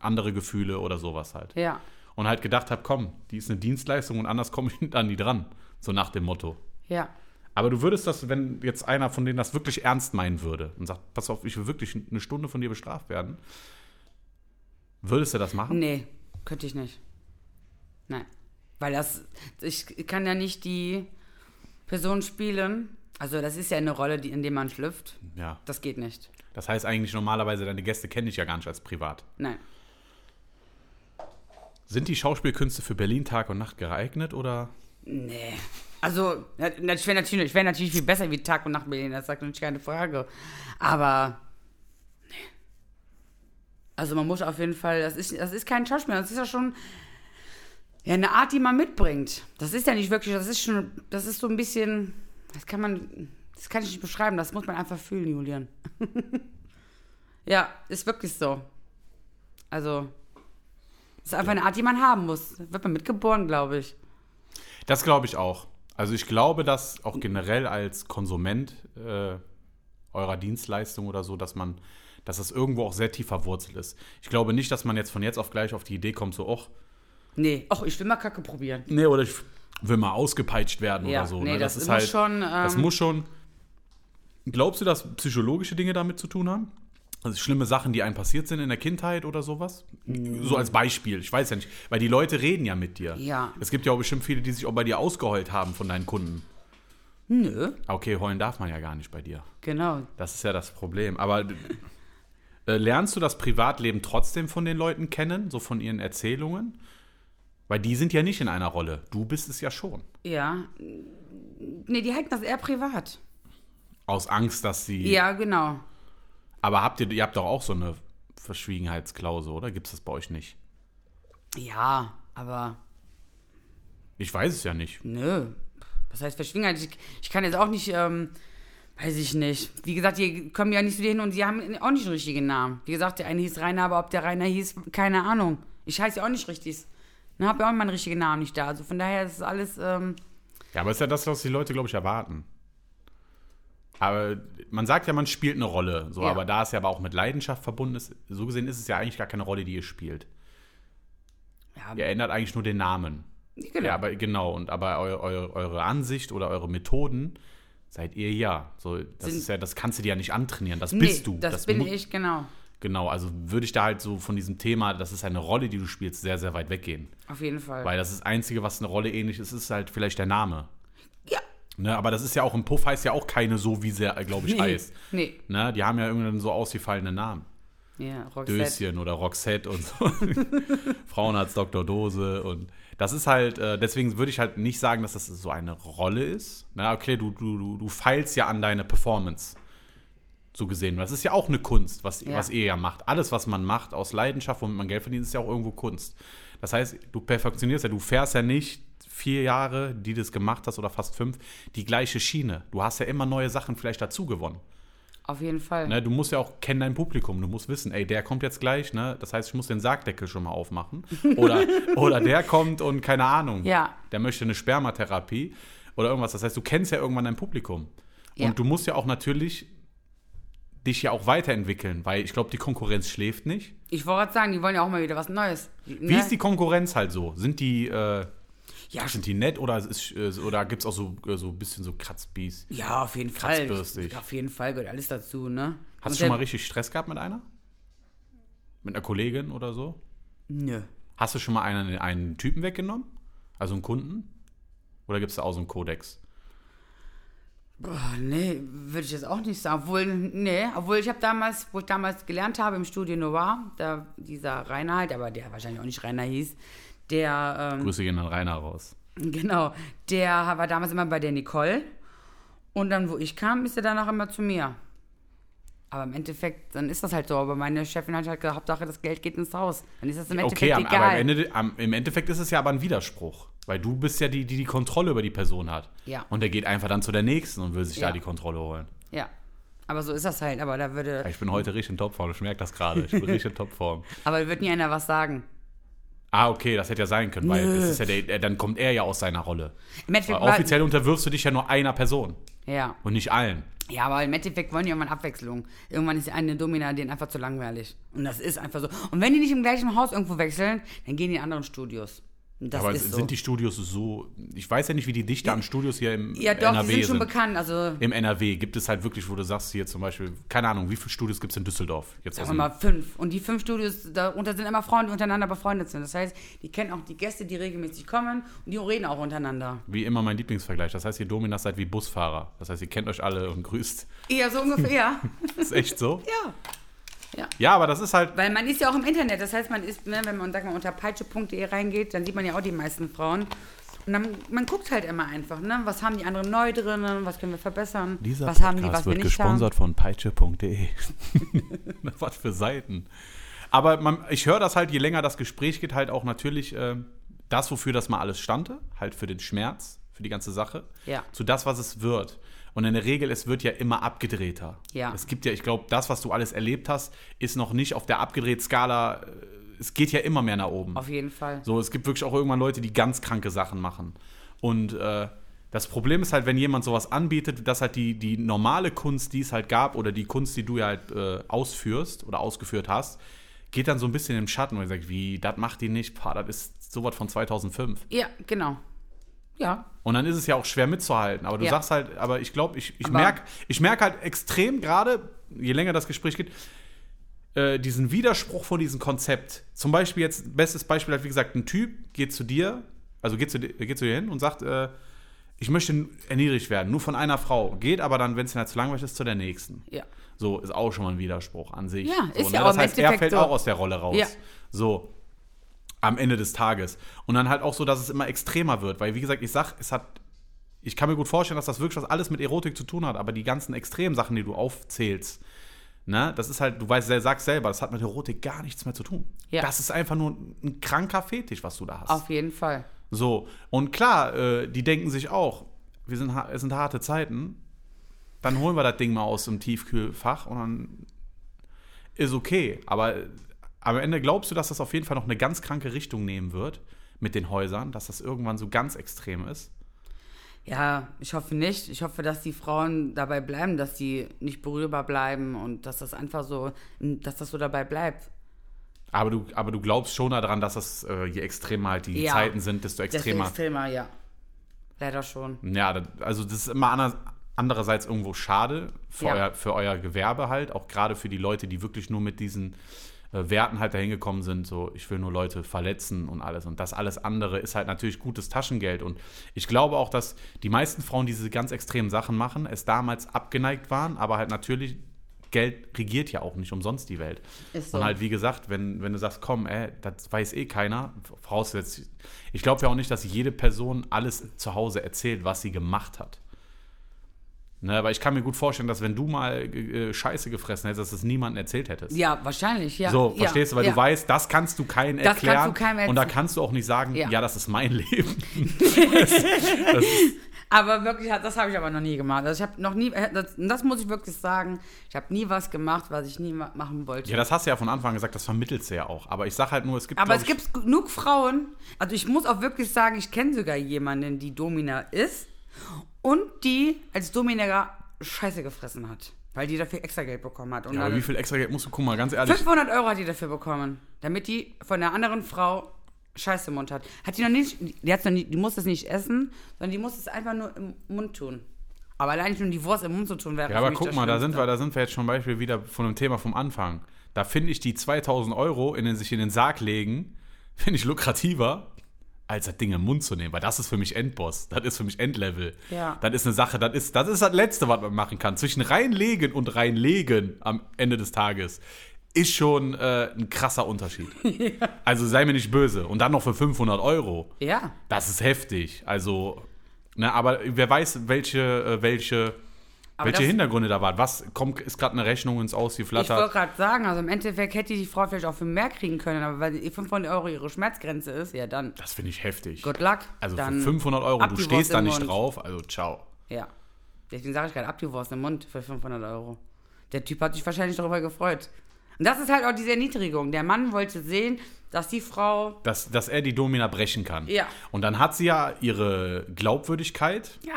andere Gefühle oder sowas halt. ja. Und halt gedacht habe, komm, die ist eine Dienstleistung und anders komme ich an die dran. So nach dem Motto. Ja. Aber du würdest das, wenn jetzt einer von denen das wirklich ernst meinen würde und sagt, pass auf, ich will wirklich eine Stunde von dir bestraft werden, würdest du das machen? Nee, könnte ich nicht. Nein. Weil das, ich kann ja nicht die Person spielen. Also das ist ja eine Rolle, die, in der man schlüpft. Ja. Das geht nicht. Das heißt eigentlich normalerweise, deine Gäste kenne ich ja gar nicht als privat. Nein. Sind die Schauspielkünste für Berlin Tag und Nacht geeignet oder? Nee. Also, ich wäre natürlich, ich wär natürlich viel besser wie Tag und Nacht Berlin, das sagt natürlich keine Frage. Aber, nee. Also man muss auf jeden Fall, das ist, das ist kein Schauspieler, das ist ja schon ja, eine Art, die man mitbringt. Das ist ja nicht wirklich, das ist schon, das ist so ein bisschen, das kann man, das kann ich nicht beschreiben, das muss man einfach fühlen, Julian. ja, ist wirklich so. Also, das ist einfach eine Art, die man haben muss. Wird man mitgeboren, glaube ich. Das glaube ich auch. Also ich glaube, dass auch generell als Konsument äh, eurer Dienstleistung oder so, dass man, dass das irgendwo auch sehr tief verwurzelt ist. Ich glaube nicht, dass man jetzt von jetzt auf gleich auf die Idee kommt, so, och, Nee, ach, ich will mal Kacke probieren. nee, oder ich will mal ausgepeitscht werden Ja, oder so. nee, ne? das ist halt, schon, das ähm, muss schon. Glaubst du, dass psychologische Dinge damit zu tun haben? Also schlimme Sachen, die einem passiert sind in der Kindheit oder sowas? So als Beispiel, ich weiß ja nicht. Weil die Leute reden ja mit dir. Ja. Es gibt ja auch bestimmt viele, die sich auch bei dir ausgeheult haben von deinen Kunden. Nö, Okay, heulen darf man ja gar nicht bei dir. genau. Das ist ja das Problem. Aber äh, lernst du das Privatleben trotzdem von den Leuten kennen, so von ihren Erzählungen? Weil die sind ja nicht in einer Rolle. Du bist es ja schon. Ja. Nee, die halten das eher privat. Aus Angst, dass sie. Ja, genau. Aber habt ihr, ihr habt doch auch so eine Verschwiegenheitsklausel, oder? Gibt es das bei euch nicht? Ja, aber Ich weiß es ja nicht. nö. Was heißt Verschwiegenheit? Ich, ich kann jetzt auch nicht, ähm, weiß ich nicht. Wie gesagt, die kommen ja nicht zu dir hin und die haben auch nicht einen richtigen Namen. Wie gesagt, der eine hieß Rainer, aber ob der Rainer hieß, keine Ahnung. Ich heiße ja auch nicht richtig. Dann habe ja auch meinen richtigen Namen nicht da. Also von daher ist es alles, ähm, Ja, aber ist ja das, was die Leute, glaube ich, erwarten. Aber man sagt ja, man spielt eine Rolle. So, Ja. aber da es ja aber auch mit Leidenschaft verbunden ist, so gesehen ist es ja eigentlich gar keine Rolle, die ihr spielt. ja, Ihr ändert eigentlich nur den Namen. genau. Ja, aber genau. Und aber eu, eu, eure Ansicht oder eure Methoden seid ihr ja. So, das Sind- ist ja, das kannst du dir ja nicht antrainieren. Das nee, bist du. Das, bin mu- ich, genau. Genau, also würde ich da halt so von diesem Thema, das ist eine Rolle, die du spielst, sehr, sehr weit weggehen. Auf jeden Fall. Weil das ist das Einzige, was eine Rolle ähnlich ist, ist halt vielleicht der Name. Ne, aber das ist ja auch im Puff heißt ja auch keine so, wie sie, glaube ich, Nee. heißt. Nee. Ne, die haben ja irgendeinen so ausgefallene Namen. Ja, Roxette. Döschen oder Roxette und so. Frauenarzt Dr. Dose und das ist halt, äh, deswegen würde ich halt nicht sagen, dass das so eine Rolle ist. Na, okay, du, du, du, du feilst ja an deine Performance. So gesehen. Das ist ja auch eine Kunst, was, Ja. was ihr ja macht. Alles, was man macht aus Leidenschaft, womit man Geld verdient, ist ja auch irgendwo Kunst. Das heißt, du perfektionierst ja, du fährst ja nicht vier Jahre, die du das gemacht hast, oder fast fünf, die gleiche Schiene. Du hast ja immer neue Sachen vielleicht dazu gewonnen. Auf jeden Fall. Ne, du musst ja auch kennen dein Publikum. Du musst wissen, ey, der kommt jetzt gleich, ne? Das heißt, ich muss den Sargdeckel schon mal aufmachen. Oder, oder der kommt und keine Ahnung. Ja. Der möchte eine Spermatherapie oder irgendwas. Das heißt, du kennst ja irgendwann dein Publikum. Und Ja. du musst ja auch natürlich dich ja auch weiterentwickeln, weil ich glaube, die Konkurrenz schläft nicht. Ich wollte gerade sagen, die wollen ja auch mal wieder was Neues. Wie ne? ist die Konkurrenz halt so? Sind die, äh, Ja, sind die nett oder, ist, äh, oder gibt es auch so, äh, so ein bisschen so Kratzbies? Ja, auf jeden Fall. Auf jeden Fall gehört alles dazu, ne? Hast Und du schon mal richtig Stress gehabt mit einer? Mit einer Kollegin oder so? Nö. Hast du schon mal einen, einen Typen weggenommen? Also einen Kunden? Oder gibt es da auch so einen Kodex? Boah, nee, würde ich jetzt auch nicht sagen. Obwohl, nee, obwohl ich habe damals, wo ich damals gelernt habe im Studio Noir, da dieser Rainer halt, aber der wahrscheinlich auch nicht Rainer hieß, der, ähm, Grüße gehen an Rainer raus. genau, der war damals immer bei der Nicole. Und dann, wo ich kam, ist er danach immer zu mir. Aber im Endeffekt, dann ist das halt so. Aber meine Chefin hat halt gesagt, Hauptsache das Geld geht ins Haus. Dann ist das im Endeffekt Okay, am, egal. aber am Ende, am, im Endeffekt ist es ja aber ein Widerspruch. Weil du bist ja die, die die Kontrolle über die Person hat. Ja. Und der geht einfach dann zu der nächsten und will sich Ja. da die Kontrolle holen. Ja. Aber so ist das halt. Aber da würde, Ich bin heute richtig in Topform, ich merke das gerade. Ich bin richtig in Topform. aber wird nie einer was sagen. Ah, okay, das hätte ja sein können, weil Nö. das ist ja der, dann kommt er ja aus seiner Rolle. Im Endeffekt Weil offiziell unterwirfst du dich ja nur einer Person Ja. und nicht allen. Ja, aber im Endeffekt wollen die irgendwann Abwechslung. Irgendwann ist eine Domina denen einfach zu langweilig. Und das ist einfach so. Und wenn die nicht im gleichen Haus irgendwo wechseln, dann gehen die in anderen Studios. Das aber sind so. die Studios so. Ich weiß ja nicht, wie die Dichte an Studios hier im ja, doch, NRW die sind schon sind. bekannt. Also, Im NRW gibt es halt wirklich, wo du sagst, hier zum Beispiel, keine Ahnung, wie viele Studios gibt es in Düsseldorf? Jetzt sagen wir mal fünf. Und die fünf Studios, darunter sind immer Frauen, die untereinander befreundet sind. Das heißt, die kennen auch die Gäste, die regelmäßig kommen und die reden auch untereinander. Wie immer mein Lieblingsvergleich. Das heißt, ihr Dominas seid wie Busfahrer. Das heißt, ihr kennt euch alle und grüßt. Eher so ungefähr, ja. Ist echt so? ja. Ja, aber das ist halt. Weil man ist ja auch im Internet. Das heißt, man ist, ne, wenn man sag mal, unter peitsche.de reingeht, dann sieht man ja auch die meisten Frauen. Und dann, man guckt halt immer einfach, ne? Was haben die anderen neu drin? Was können wir verbessern? Dieser was haben die, Podcast was wir wird nicht gesponsert von peitsche.de. was für Seiten. Aber man, ich höre das halt, je länger das Gespräch geht, halt auch natürlich äh, das, wofür das mal alles stande, halt für den Schmerz, für die ganze Sache, Ja. zu das, was es wird. Und in der Regel, es wird ja immer abgedrehter. Ja. Es gibt ja, ich glaube, das, was du alles erlebt hast, ist noch nicht auf der abgedreht Skala. äh, Es geht ja immer mehr nach oben. Auf jeden Fall. So, es gibt wirklich auch irgendwann Leute, die ganz kranke Sachen machen. Und äh, das Problem ist halt, wenn jemand sowas anbietet, dass halt die, die normale Kunst, die es halt gab, oder die Kunst, die du ja halt äh, ausführst oder ausgeführt hast, geht dann so ein bisschen im Schatten, ich sage, wie, das macht die nicht, Pah, das ist sowas von 2005. Ja, genau. Ja. Und dann ist es ja auch schwer mitzuhalten. Aber du Ja. sagst halt, aber ich glaube, ich, ich merke ich merk halt extrem gerade, je länger das Gespräch geht, äh, diesen Widerspruch von diesem Konzept. Zum Beispiel jetzt, bestes Beispiel hat, wie gesagt, ein Typ geht zu dir, also geht zu, dir- geht zu dir hin und sagt, äh, ich möchte erniedrigt werden, nur von einer Frau. Geht aber dann, wenn es halt zu langweilig ist, zu der nächsten. Ja. So, ist auch schon mal ein Widerspruch an sich. Ja, so, ist ja Das auch im heißt, er fällt so. auch aus der Rolle raus. Ja. So, am Ende des Tages. Und dann halt auch so, dass es immer extremer wird. Weil, wie gesagt, ich sag, es hat. Ich kann mir gut vorstellen, dass das wirklich was alles mit Erotik zu tun hat, aber die ganzen extremen Sachen, die du aufzählst, ne, das ist halt, du weißt, sagst selber, das hat mit Erotik gar nichts mehr zu tun. Ja. Das ist einfach nur ein kranker Fetisch, was du da hast. Auf jeden Fall. So, und klar, äh, die denken sich auch, wir sind, es sind harte Zeiten, dann holen wir das Ding mal aus dem Tiefkühlfach und dann ist okay. Aber am Ende glaubst du, dass das auf jeden Fall noch eine ganz kranke Richtung nehmen wird mit den Häusern, dass das irgendwann so ganz extrem ist? Ja, ich hoffe nicht. Ich hoffe, dass die Frauen dabei bleiben, dass die nicht berührbar bleiben und dass das einfach so, dass das so dabei bleibt. Aber du, aber du glaubst schon daran, dass das, äh, je extremer halt die Ja. Zeiten sind, desto Desto extremer. extremer, ja. Leider schon. Ja, das, also das ist immer ander, andererseits irgendwo schade für, Ja. euer, für euer Gewerbe halt, auch gerade für die Leute, die wirklich nur mit diesen Werten halt dahin gekommen sind, so ich will nur Leute verletzen und alles. Und das alles andere ist halt natürlich gutes Taschengeld. Und ich glaube auch, dass die meisten Frauen, die diese ganz extremen Sachen machen, es damals abgeneigt waren, aber halt natürlich, Geld regiert ja auch nicht umsonst die Welt. Ist so. Und halt, wie gesagt, wenn, wenn du sagst, komm, ey, das weiß eh keiner, voraussetzt, ich glaube ja auch nicht, dass jede Person alles zu Hause erzählt, was sie gemacht hat. Ne, aber ich kann mir gut vorstellen, dass wenn du mal äh, Scheiße gefressen hättest, dass es niemandem erzählt hättest. Ja, wahrscheinlich, ja. so, ja, verstehst du, weil ja. du weißt, das kannst du keinem Das kannst erklären. du keinem und da erzählen. kannst du auch nicht sagen, ja, Ja. das ist mein Leben. das, das ist, Aber wirklich, das habe ich aber noch nie gemacht. Also ich habe noch nie, das, das muss ich wirklich sagen, ich habe nie was gemacht, was ich nie ma- machen wollte. ja, das hast du ja von Anfang an gesagt, das vermittelst du ja auch. Aber ich sag halt nur, es gibt. aber es gibt genug Frauen, also ich muss auch wirklich sagen, ich kenne sogar jemanden, die Domina ist und die als Domina Scheiße gefressen hat, weil die dafür extra Geld bekommen hat. Und Ja, aber wie viel extra Geld musst du, guck mal, ganz ehrlich. 500 Euro hat die dafür bekommen, damit die von der anderen Frau Scheiße im Mund hat. Hat die noch nicht, die, hat's noch nie, die muss es nicht essen, sondern die muss es einfach nur im Mund tun. Aber allein schon die Wurst im Mund zu tun wäre Ja, aber guck das mal, da sind, wir, da sind wir jetzt schon Beispiel wieder von dem Thema vom Anfang. Da finde ich die 2000 Euro in den, sich in den Sarg legen, finde ich lukrativer, als das Ding im Mund zu nehmen. Weil das ist für mich Endboss. Das ist für mich Endlevel. Ja. Das ist eine Sache, das ist, das ist das Letzte, was man machen kann. Zwischen reinlegen und reinlegen am Ende des Tages ist schon äh, ein krasser Unterschied. Also sei mir nicht böse. Und dann noch für 500 Euro. Ja, Das ist heftig. Also, ne, aber wer weiß, welche, äh, welche, welche das- Hintergründe da waren. Was kommt, ist gerade eine Rechnung ins ich wollte Ausgeflattert? gerade sagen, also im Endeffekt hätte die Frau vielleicht auch für mehr kriegen können, aber weil die 500 Euro ihre Schmerzgrenze ist, ja dann, Das finde ich heftig. good luck. also für 500 Euro, du stehst da nicht Mund. drauf, also ciao. Ja. Deswegen sage ich gerade, ab die Wurst im Mund für 500 Euro. Der Typ hat sich wahrscheinlich darüber gefreut. Und das ist halt auch diese Erniedrigung. Der Mann wollte sehen, dass die Frau. Dass, dass er die Domina brechen kann. Ja. Und dann hat sie ja ihre Glaubwürdigkeit Ja,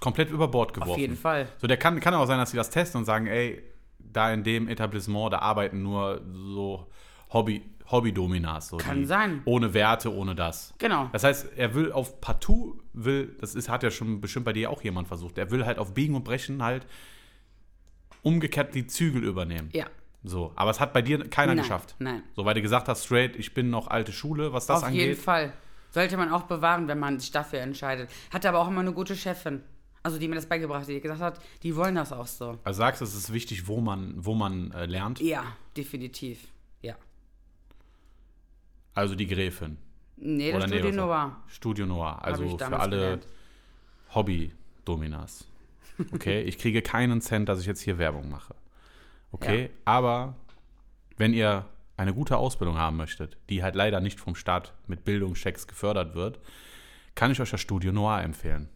komplett über Bord geworfen. jeden Fall. So, der kann, kann auch sein, dass sie das testen und sagen, ey, da in dem Etablissement, da arbeiten nur so Hobby, Hobby-Dominas. So Kann die, sein. Ohne Werte, ohne das. genau. Das heißt, er will auf partout, will, das ist, hat ja schon bestimmt bei dir auch jemand versucht, er will halt auf Biegen und Brechen halt umgekehrt die Zügel übernehmen. Ja. So, aber es hat bei dir keiner Nein, geschafft. nein. So, weil du gesagt hast, straight, ich bin noch alte Schule, was das Auf jeden angeht. Fall. Sollte man auch bewahren, wenn man sich dafür entscheidet. Hatte aber auch immer eine gute Chefin. Also die mir das beigebracht hat, die gesagt hat, die wollen das auch so. Also sagst du, es ist wichtig, wo man, wo man äh, lernt. Ja, definitiv. Ja. Also die Gräfin. Nee, das Oder nee, Studio war- Noir. Studio Noir. Also für alle. Hobby-Dominas. Okay, ich kriege keinen Cent, dass ich jetzt hier Werbung mache. Okay, aber wenn ihr eine gute Ausbildung haben möchtet, die halt leider nicht vom Staat mit Bildungschecks gefördert wird, kann ich euch das Studio Noir empfehlen.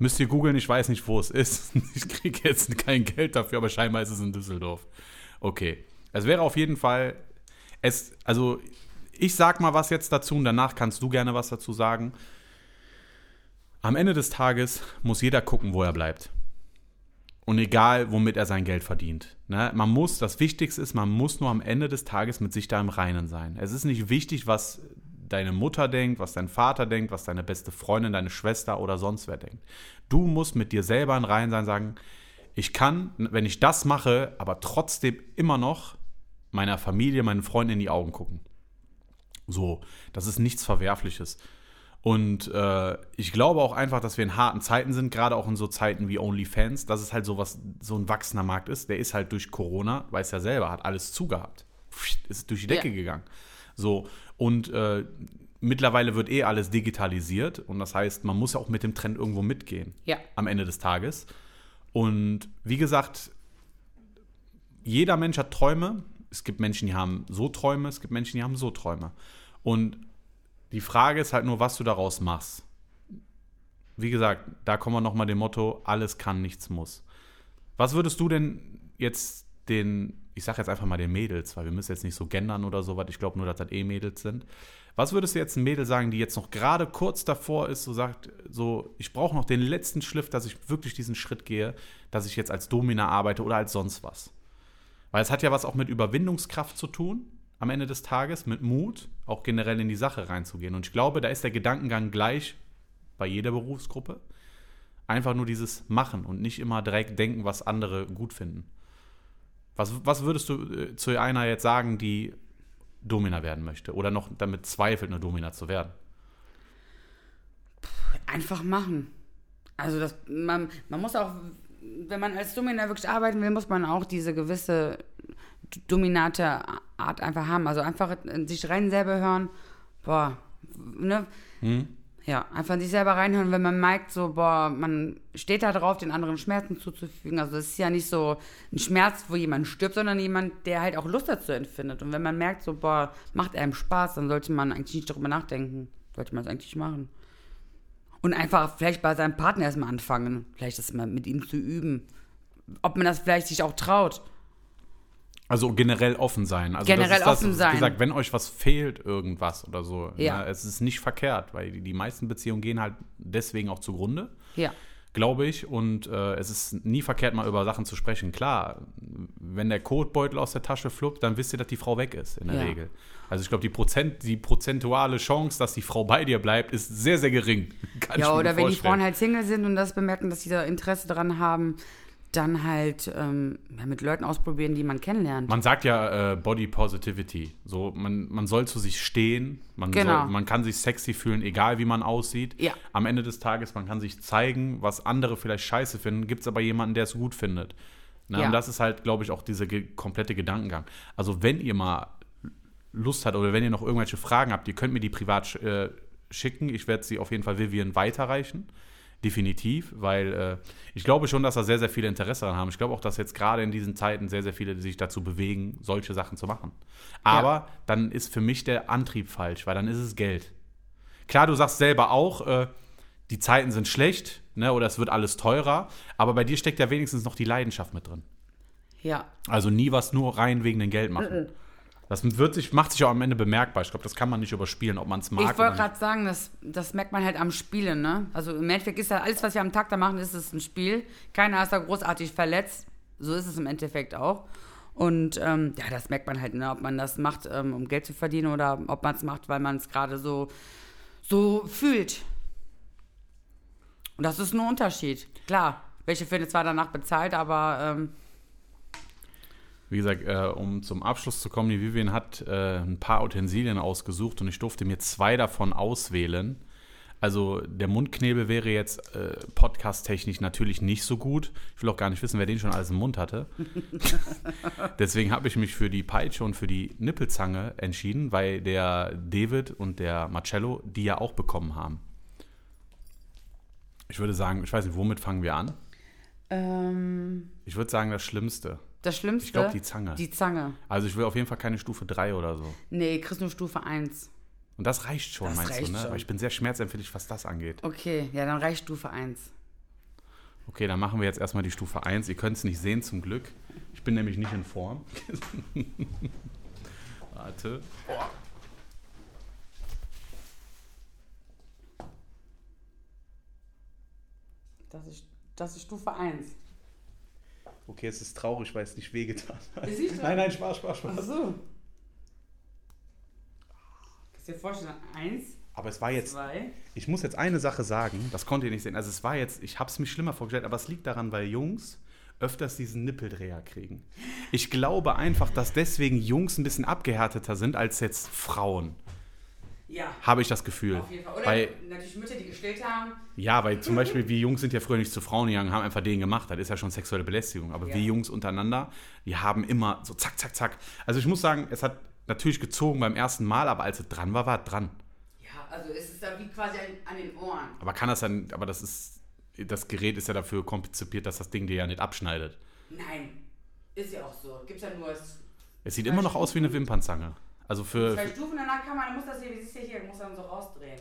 Müsst ihr googeln, ich weiß nicht, wo es ist. Ich kriege jetzt kein Geld dafür, aber scheinbar ist es in Düsseldorf. Okay. Es wäre auf jeden Fall. Es, also, ich sag mal was jetzt dazu und danach kannst du gerne was dazu sagen. Am Ende des Tages muss jeder gucken, wo er bleibt. Und egal, womit er sein Geld verdient. Ne? Man muss, das Wichtigste ist, man muss nur am Ende des Tages mit sich da im Reinen sein. Es ist nicht wichtig, was deine Mutter denkt, was dein Vater denkt, was deine beste Freundin, deine Schwester oder sonst wer denkt. Du musst mit dir selber im Reinen sein, sagen, ich kann, wenn ich das mache, aber trotzdem immer noch meiner Familie, meinen Freunden in die Augen gucken. So, das ist nichts Verwerfliches. Und äh, ich glaube auch einfach, dass wir in harten Zeiten sind, gerade auch in so Zeiten wie OnlyFans, dass es halt so was, so ein wachsender Markt ist. Der ist halt durch Corona, weiß ja selber, hat alles zugehabt. Ist durch die Decke Ja. gegangen. So, und äh, mittlerweile wird eh alles digitalisiert und das heißt, man muss ja auch mit dem Trend irgendwo mitgehen Ja. am Ende des Tages. Und wie gesagt, jeder Mensch hat Träume. Es gibt Menschen, die haben so Träume, es gibt Menschen, die haben so Träume. Und die Frage ist halt nur, was du daraus machst. Wie gesagt, da kommen wir nochmal dem Motto, alles kann, nichts muss. Was würdest du denn jetzt den, ich sag jetzt einfach mal den Mädels, weil wir müssen jetzt nicht so gendern oder sowas, ich glaube nur, dass das eh Mädels sind. Was würdest du jetzt ein Mädel sagen, die jetzt noch gerade kurz davor ist, so sagt, so, ich brauche noch den letzten Schliff, dass ich wirklich diesen Schritt gehe, dass ich jetzt als Domina arbeite oder als sonst was? Weil es hat ja was auch mit Überwindungskraft zu tun, am Ende des Tages, mit Mut, auch generell in die Sache reinzugehen. Und ich glaube, da ist der Gedankengang gleich bei jeder Berufsgruppe. Einfach nur dieses Machen und nicht immer direkt denken, was andere gut finden. Was, was würdest du äh, zu einer jetzt sagen, die Domina werden möchte oder noch damit zweifelt, eine Domina zu werden? Einfach machen. Also das, man, man muss auch, wenn man als Domina wirklich arbeiten will, muss man auch diese gewisse dominante Art einfach haben. Also einfach in sich rein selber hören, boah, ne? Ja, einfach in sich selber reinhören, wenn man merkt, so, boah, man steht da drauf, den anderen Schmerzen zuzufügen. Also es ist ja nicht so ein Schmerz, wo jemand stirbt, sondern jemand, der halt auch Lust dazu empfindet. Und wenn man merkt, so, boah, macht einem Spaß, dann sollte man eigentlich nicht darüber nachdenken. Sollte man es eigentlich machen. Und einfach vielleicht bei seinem Partner erstmal anfangen. Vielleicht das mal mit ihm zu üben. Ob man das vielleicht sich auch traut. Also generell offen sein. Also Generell das ist das, offen sein. Wie gesagt, wenn euch was fehlt, irgendwas oder so, Ja. ne, es ist nicht verkehrt, weil die, die meisten Beziehungen gehen halt deswegen auch zugrunde, Ja. glaube ich. Und äh, es ist nie verkehrt, mal über Sachen zu sprechen. Klar, wenn der Kotbeutel aus der Tasche fluppt, dann wisst ihr, dass die Frau weg ist, in der Ja. Regel. Also ich glaube, die, Prozent, die prozentuale Chance, dass die Frau bei dir bleibt, ist sehr, sehr gering. Kann Ja, oder wenn die vorstellen. Frauen halt Single sind und das bemerken, dass sie da Interesse dran haben, dann halt ähm, mit Leuten ausprobieren, die man kennenlernt. Man sagt ja äh, Body Positivity. So, man, man soll zu sich stehen, man, Genau. soll, man kann sich sexy fühlen, egal wie man aussieht. Ja. Am Ende des Tages, man kann sich zeigen, was andere vielleicht scheiße finden, gibt es aber jemanden, der es gut findet. Na, Ja. Und das ist halt, glaube ich, auch dieser ge komplette Gedankengang. Also, wenn ihr mal Lust habt oder wenn ihr noch irgendwelche Fragen habt, ihr könnt mir die privat äh, schicken. Ich werde sie auf jeden Fall Vivian weiterreichen. Definitiv, weil äh, ich glaube schon, dass da sehr, sehr viele Interesse daran haben. Ich glaube auch, dass jetzt gerade in diesen Zeiten sehr, sehr viele sich dazu bewegen, solche Sachen zu machen. Aber dann ist für mich der Antrieb falsch, weil dann ist es Geld. Klar, du sagst selber auch, äh, die Zeiten sind schlecht ne, oder es wird alles teurer, aber bei dir steckt ja wenigstens noch die Leidenschaft mit drin. ja. Also nie was nur rein wegen dem Geld machen. Das wird sich, macht sich auch am Ende bemerkbar. Ich glaube, das kann man nicht überspielen, ob man es mag. Ich wollte gerade sagen, das, das merkt man halt am Spielen, ne? Also im Endeffekt ist ja alles, was wir am Tag da machen, ist es ein Spiel. Keiner ist da großartig verletzt. So ist es im Endeffekt auch. Und ähm, ja, das merkt man halt, ne? ob man das macht, ähm, um Geld zu verdienen oder ob man es macht, weil man es gerade so, so fühlt. Und das ist ein Unterschied. Klar, welche findet zwar danach bezahlt, aber ähm, Wie gesagt, äh, um zum Abschluss zu kommen, die Vivian hat äh, ein paar Utensilien ausgesucht und ich durfte mir zwei davon auswählen. Also der Mundknebel wäre jetzt äh, podcast-technisch natürlich nicht so gut. Ich will auch gar nicht wissen, wer den schon alles im Mund hatte. Deswegen habe ich mich für die Peitsche und für die Nippelzange entschieden, weil der David und der Marcello die ja auch bekommen haben. Ich würde sagen, ich weiß nicht, womit fangen wir an? Ähm, Ich würde sagen, das Schlimmste. das Schlimmste. Ich glaube, die Zange. Die Zange. Also ich will auf jeden Fall keine Stufe 3 oder so. Nee, kriegst nur Stufe 1. Und das reicht schon, Das meinst reicht du, ne? schon. Aber ich bin sehr schmerzempfindlich, was das angeht. Okay, ja, dann reicht Stufe 1. Okay, dann machen wir jetzt erstmal die Stufe 1. Ihr könnt es nicht sehen, zum Glück. Ich bin nämlich nicht in Form. Warte. Das ist, das ist Stufe 1. Okay, es ist traurig, weil es nicht wehgetan hat. Nein, nein, Spaß, Spaß, Ach Spaß. so. Kannst du dir vorstellen, 1, Aber es war jetzt, 2. ich muss jetzt eine Sache sagen, das konnt ihr nicht sehen. Also es war jetzt, ich habe es mir schlimmer vorgestellt, aber es liegt daran, weil Jungs öfters diesen Nippeldreher kriegen. Ich glaube einfach, dass deswegen Jungs ein bisschen abgehärteter sind als jetzt Frauen. Ja. Habe ich das Gefühl. Auf jeden Fall. Oder Weil, natürlich Mütter, die gestillt haben. ja, weil zum Beispiel wir Jungs sind ja früher nicht zu Frauen gegangen, haben einfach den gemacht. Das ist ja schon sexuelle Belästigung. Aber Ja. wir Jungs untereinander, wir haben immer so zack, zack, zack. Also ich muss sagen, es hat natürlich gezogen beim ersten Mal, aber als es dran war, war es dran. Ja, also es ist da wie quasi an, an den Ohren. Aber kann das dann, aber das ist, das Gerät ist ja dafür konzipiert, dass das Ding dir ja nicht abschneidet. Nein, ist ja auch so. Gibt's ja nur Es sieht immer noch aus wie eine Wimpernzange. Also für, zwei Stufen, danach kann man, dann muss das hier, wie siehst du hier, muss dann so rausdrehen.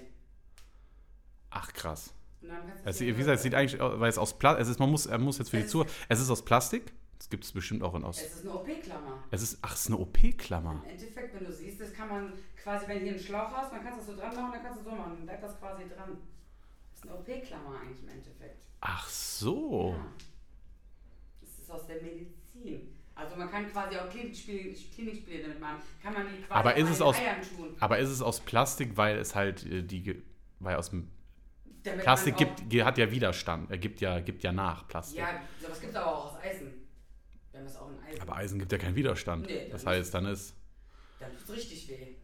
ach krass. Hier wie gesagt, es sieht eigentlich, aus- weil es aus Plastik, es ist, man muss, er muss jetzt für die Es- Zuhörer, es ist aus Plastik. Das gibt es bestimmt auch in aus. Es ist eine OP-Klammer. Es ist, ach, es ist eine OP-Klammer. Im Endeffekt, wenn du siehst, das kann man quasi, wenn du hier einen Schlauch hast, dann kannst du das so dran machen, dann kannst du so machen, dann bleibt das quasi dran. Das ist eine OP-Klammer eigentlich im Endeffekt. Ach so. Ja. Das ist aus der Medizin. Also man kann quasi auch Klinikspiele, Klinikspiele damit machen. Kann man die quasi Aber ist es aus- Eiern tun. Aber ist es aus Plastik, weil es halt äh, die, weil aus dem Damit Plastik gibt, hat ja Widerstand. Er gibt ja, gibt ja nach Plastik. Ja, sowas gibt es aber auch aus Eisen. Wir haben das auch in Eisen. Aber Eisen gibt ja keinen Widerstand. Nee, das heißt, dann ist. Dann tut es richtig weh.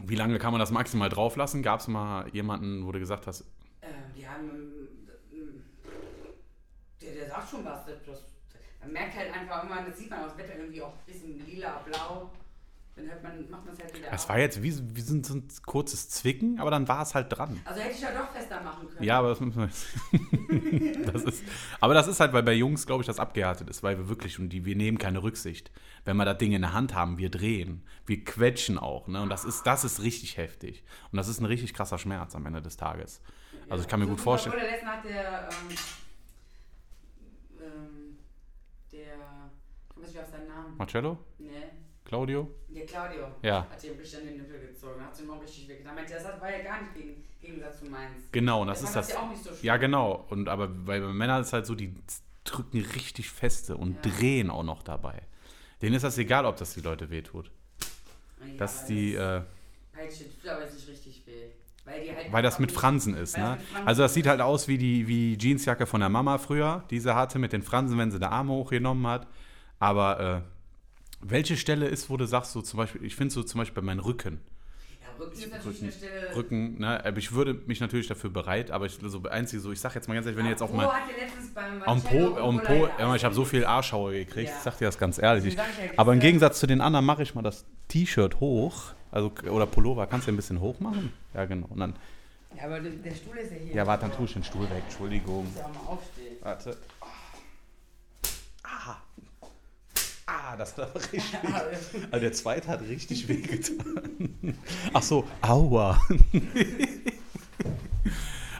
Wie lange kann man das maximal drauf lassen? Gab es mal jemanden, wo du gesagt hast, Ähm, die haben. ähm, Der, der sagt schon was. Das, man merkt halt einfach immer, das sieht man aus dem Wetter irgendwie auch ein bisschen lila, blau. Dann hört man, macht man es halt wieder es war jetzt wie, wie so ein, so ein kurzes Zwicken, aber dann war es halt dran. Also hätte ich ja doch fester machen können. Ja, aber das müssen wir jetzt. das ist, aber das ist halt, weil bei Jungs, glaube ich, das abgehärtet ist, weil wir wirklich, und die, wir nehmen keine Rücksicht. Wenn wir das Ding in der Hand haben, wir drehen, wir quetschen auch, ne? Und das ist, das ist richtig heftig. Und das ist ein richtig krasser Schmerz am Ende des Tages. Also ich kann mir So gut wie vorstellen. Oder letztens hat der, ähm, der, ich weiß nicht auf seinen Namen. Marcello? Ne, Claudio? der Claudio. Ja. Hat ihm an den Nippel gezogen, hat ihn mal richtig weggetan. Meinte, das war ja gar nicht gegen, Gegensatz zu meins. Genau, und das ist das. ja auch nicht so schlimm. Ja, genau. Und aber bei Männern ist halt so, die drücken richtig feste und Ja. drehen auch noch dabei. Denen ist das egal, ob das die Leute wehtut. Ja, Das ist die, äh, Peitsche tut aber jetzt nicht. Weil, halt weil das mit Fransen ist, ne? Fransen Also das sieht halt aus wie die wie Jeansjacke von der Mama früher, die sie hatte mit den Fransen, wenn sie die Arme hochgenommen hat. Aber äh, welche Stelle ist, wo du sagst, so zum Beispiel, ich finde so zum Beispiel bei meinem Rücken. Ja, Rücken ist natürlich Rücken, eine Stelle. Rücken, ne? Aber ich würde mich natürlich dafür bereit, aber ich so einzig so, ich sag jetzt mal ganz ehrlich, wenn ihr jetzt letztens beim Am Po, am Po, ja ich habe so viel Arschhaue gekriegt, Ja. ich sag dir das ganz ehrlich. Ich, aber im Gegensatz zu den anderen mache ich mal das T-Shirt hoch, also oder Pullover, kannst du ein bisschen hoch machen? Ja, genau. Und dann, Ja, aber der- Stuhl ist ja hier. ja, warte, dann tue ich den Stuhl weg, Entschuldigung. Muss ja auch mal aufstehen. Warte. Ah. Ah, das hat aber richtig. Also der zweite hat richtig wehgetan. Ach so, aua.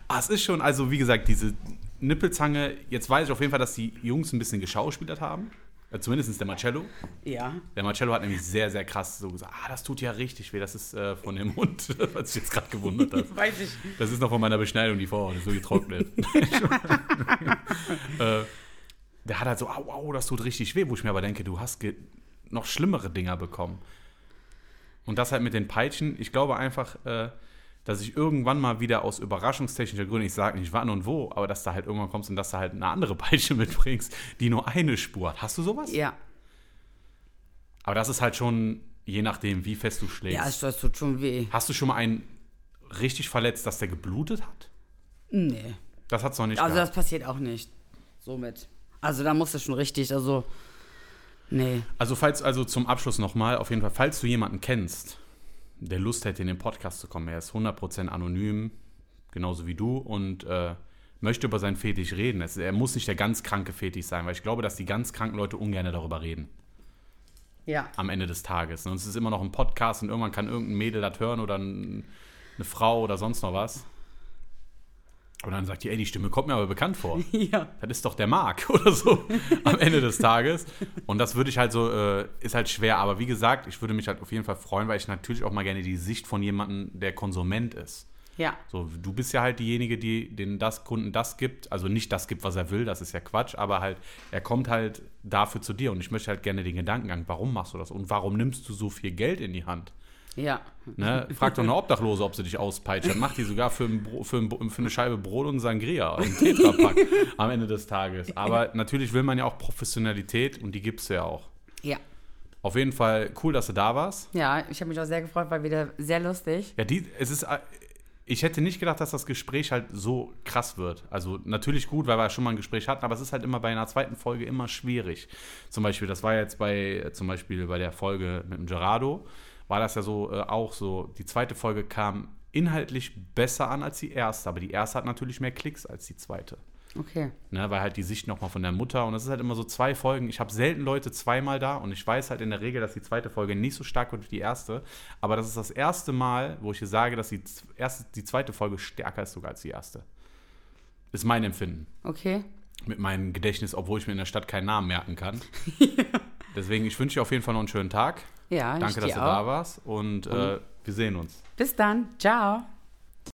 ah, es ist schon, also wie gesagt, diese Nippelzange, jetzt weiß ich auf jeden Fall, dass die Jungs ein bisschen geschauspielert haben. Äh, Zumindest der Marcello. ja. Der Marcello hat nämlich sehr, sehr krass so gesagt, ah, das tut ja richtig weh, das ist äh, von dem Hund, was ich jetzt gerade gewundert habe. Weiß ich. Das ist noch von meiner Beschneidung, die Vorhaut ist so getrocknet. äh, der hat halt so, au, au, das tut richtig weh, wo ich mir aber denke, du hast noch schlimmere Dinger bekommen. Und das halt mit den Peitschen, ich glaube einfach, äh, dass ich irgendwann mal wieder aus überraschungstechnischer Gründen, ich sage nicht wann und wo, aber dass da halt irgendwann kommst und dass du halt eine andere Peitsche mitbringst, die nur eine Spur hat. Hast du sowas? Ja. Aber das ist halt schon, je nachdem, wie fest du schlägst. Ja, das tut schon weh. Hast du schon mal einen richtig verletzt, dass der geblutet hat? Nee. Das hat's noch nicht Also gehabt. das passiert auch nicht. Somit. Also da muss es schon richtig, also. Nee. Also falls, also zum Abschluss nochmal, auf jeden Fall, falls du jemanden kennst, der Lust hätte, in den Podcast zu kommen, er ist 100% anonym, genauso wie du, und äh, möchte über seinen Fetisch reden. Es, er muss nicht der ganz kranke Fetisch sein, weil ich glaube, dass die ganz kranken Leute ungern darüber reden, Ja. am Ende des Tages. Und es ist immer noch ein Podcast und irgendwann kann irgendein Mädel das hören oder ein, eine Frau oder sonst noch was. Und dann sagt die, ey, die Stimme kommt mir aber bekannt vor. Ja. das ist doch der Marc oder so am Ende des Tages. Und das würde ich halt so, äh, ist halt schwer. Aber wie gesagt, ich würde mich halt auf jeden Fall freuen, weil ich natürlich auch mal gerne die Sicht von jemandem, der Konsument ist. Ja. So, du bist ja halt diejenige, die den das Kunden das gibt, also nicht das gibt, was er will, das ist ja Quatsch, aber halt, er kommt halt dafür zu dir und ich möchte halt gerne den Gedankengang, warum machst du das und warum nimmst du so viel Geld in die Hand? Ja. Ne? Frag doch eine Obdachlose, ob sie dich auspeitscht. Dann macht die sogar für, ein für, ein, für eine Scheibe Brot und Sangria im Tetrapack am Ende des Tages. Aber natürlich will man ja auch Professionalität und die gibst du ja auch. Ja. Auf jeden Fall cool, dass du da warst. Ja, ich habe mich auch sehr gefreut, war wieder sehr lustig. Ja, die, es ist, äh, ich hätte nicht gedacht, dass das Gespräch halt so krass wird. Also natürlich gut, weil wir schon mal ein Gespräch hatten, aber es ist halt immer bei einer zweiten Folge immer schwierig. Zum Beispiel, das war jetzt bei, zum Beispiel bei der Folge mit dem Gerardo, war das ja so äh, auch so, die zweite Folge kam inhaltlich besser an als die erste, aber die erste hat natürlich mehr Klicks als die zweite. Okay. Ne, weil halt die Sicht nochmal von der Mutter und das ist halt immer so zwei Folgen. Ich habe selten Leute zweimal da und ich weiß halt in der Regel, dass die zweite Folge nicht so stark wird wie die erste. Aber das ist das erste Mal, wo ich dir sage, dass die, erste, die zweite Folge stärker ist sogar als die erste. Ist mein Empfinden. Okay. Mit meinem Gedächtnis, obwohl ich mir in der Stadt keinen Namen merken kann. Deswegen, ich wünsche dir auf jeden Fall noch einen schönen Tag. Ja, Danke, dass du auch. da warst und äh, wir sehen uns. Bis dann. Ciao.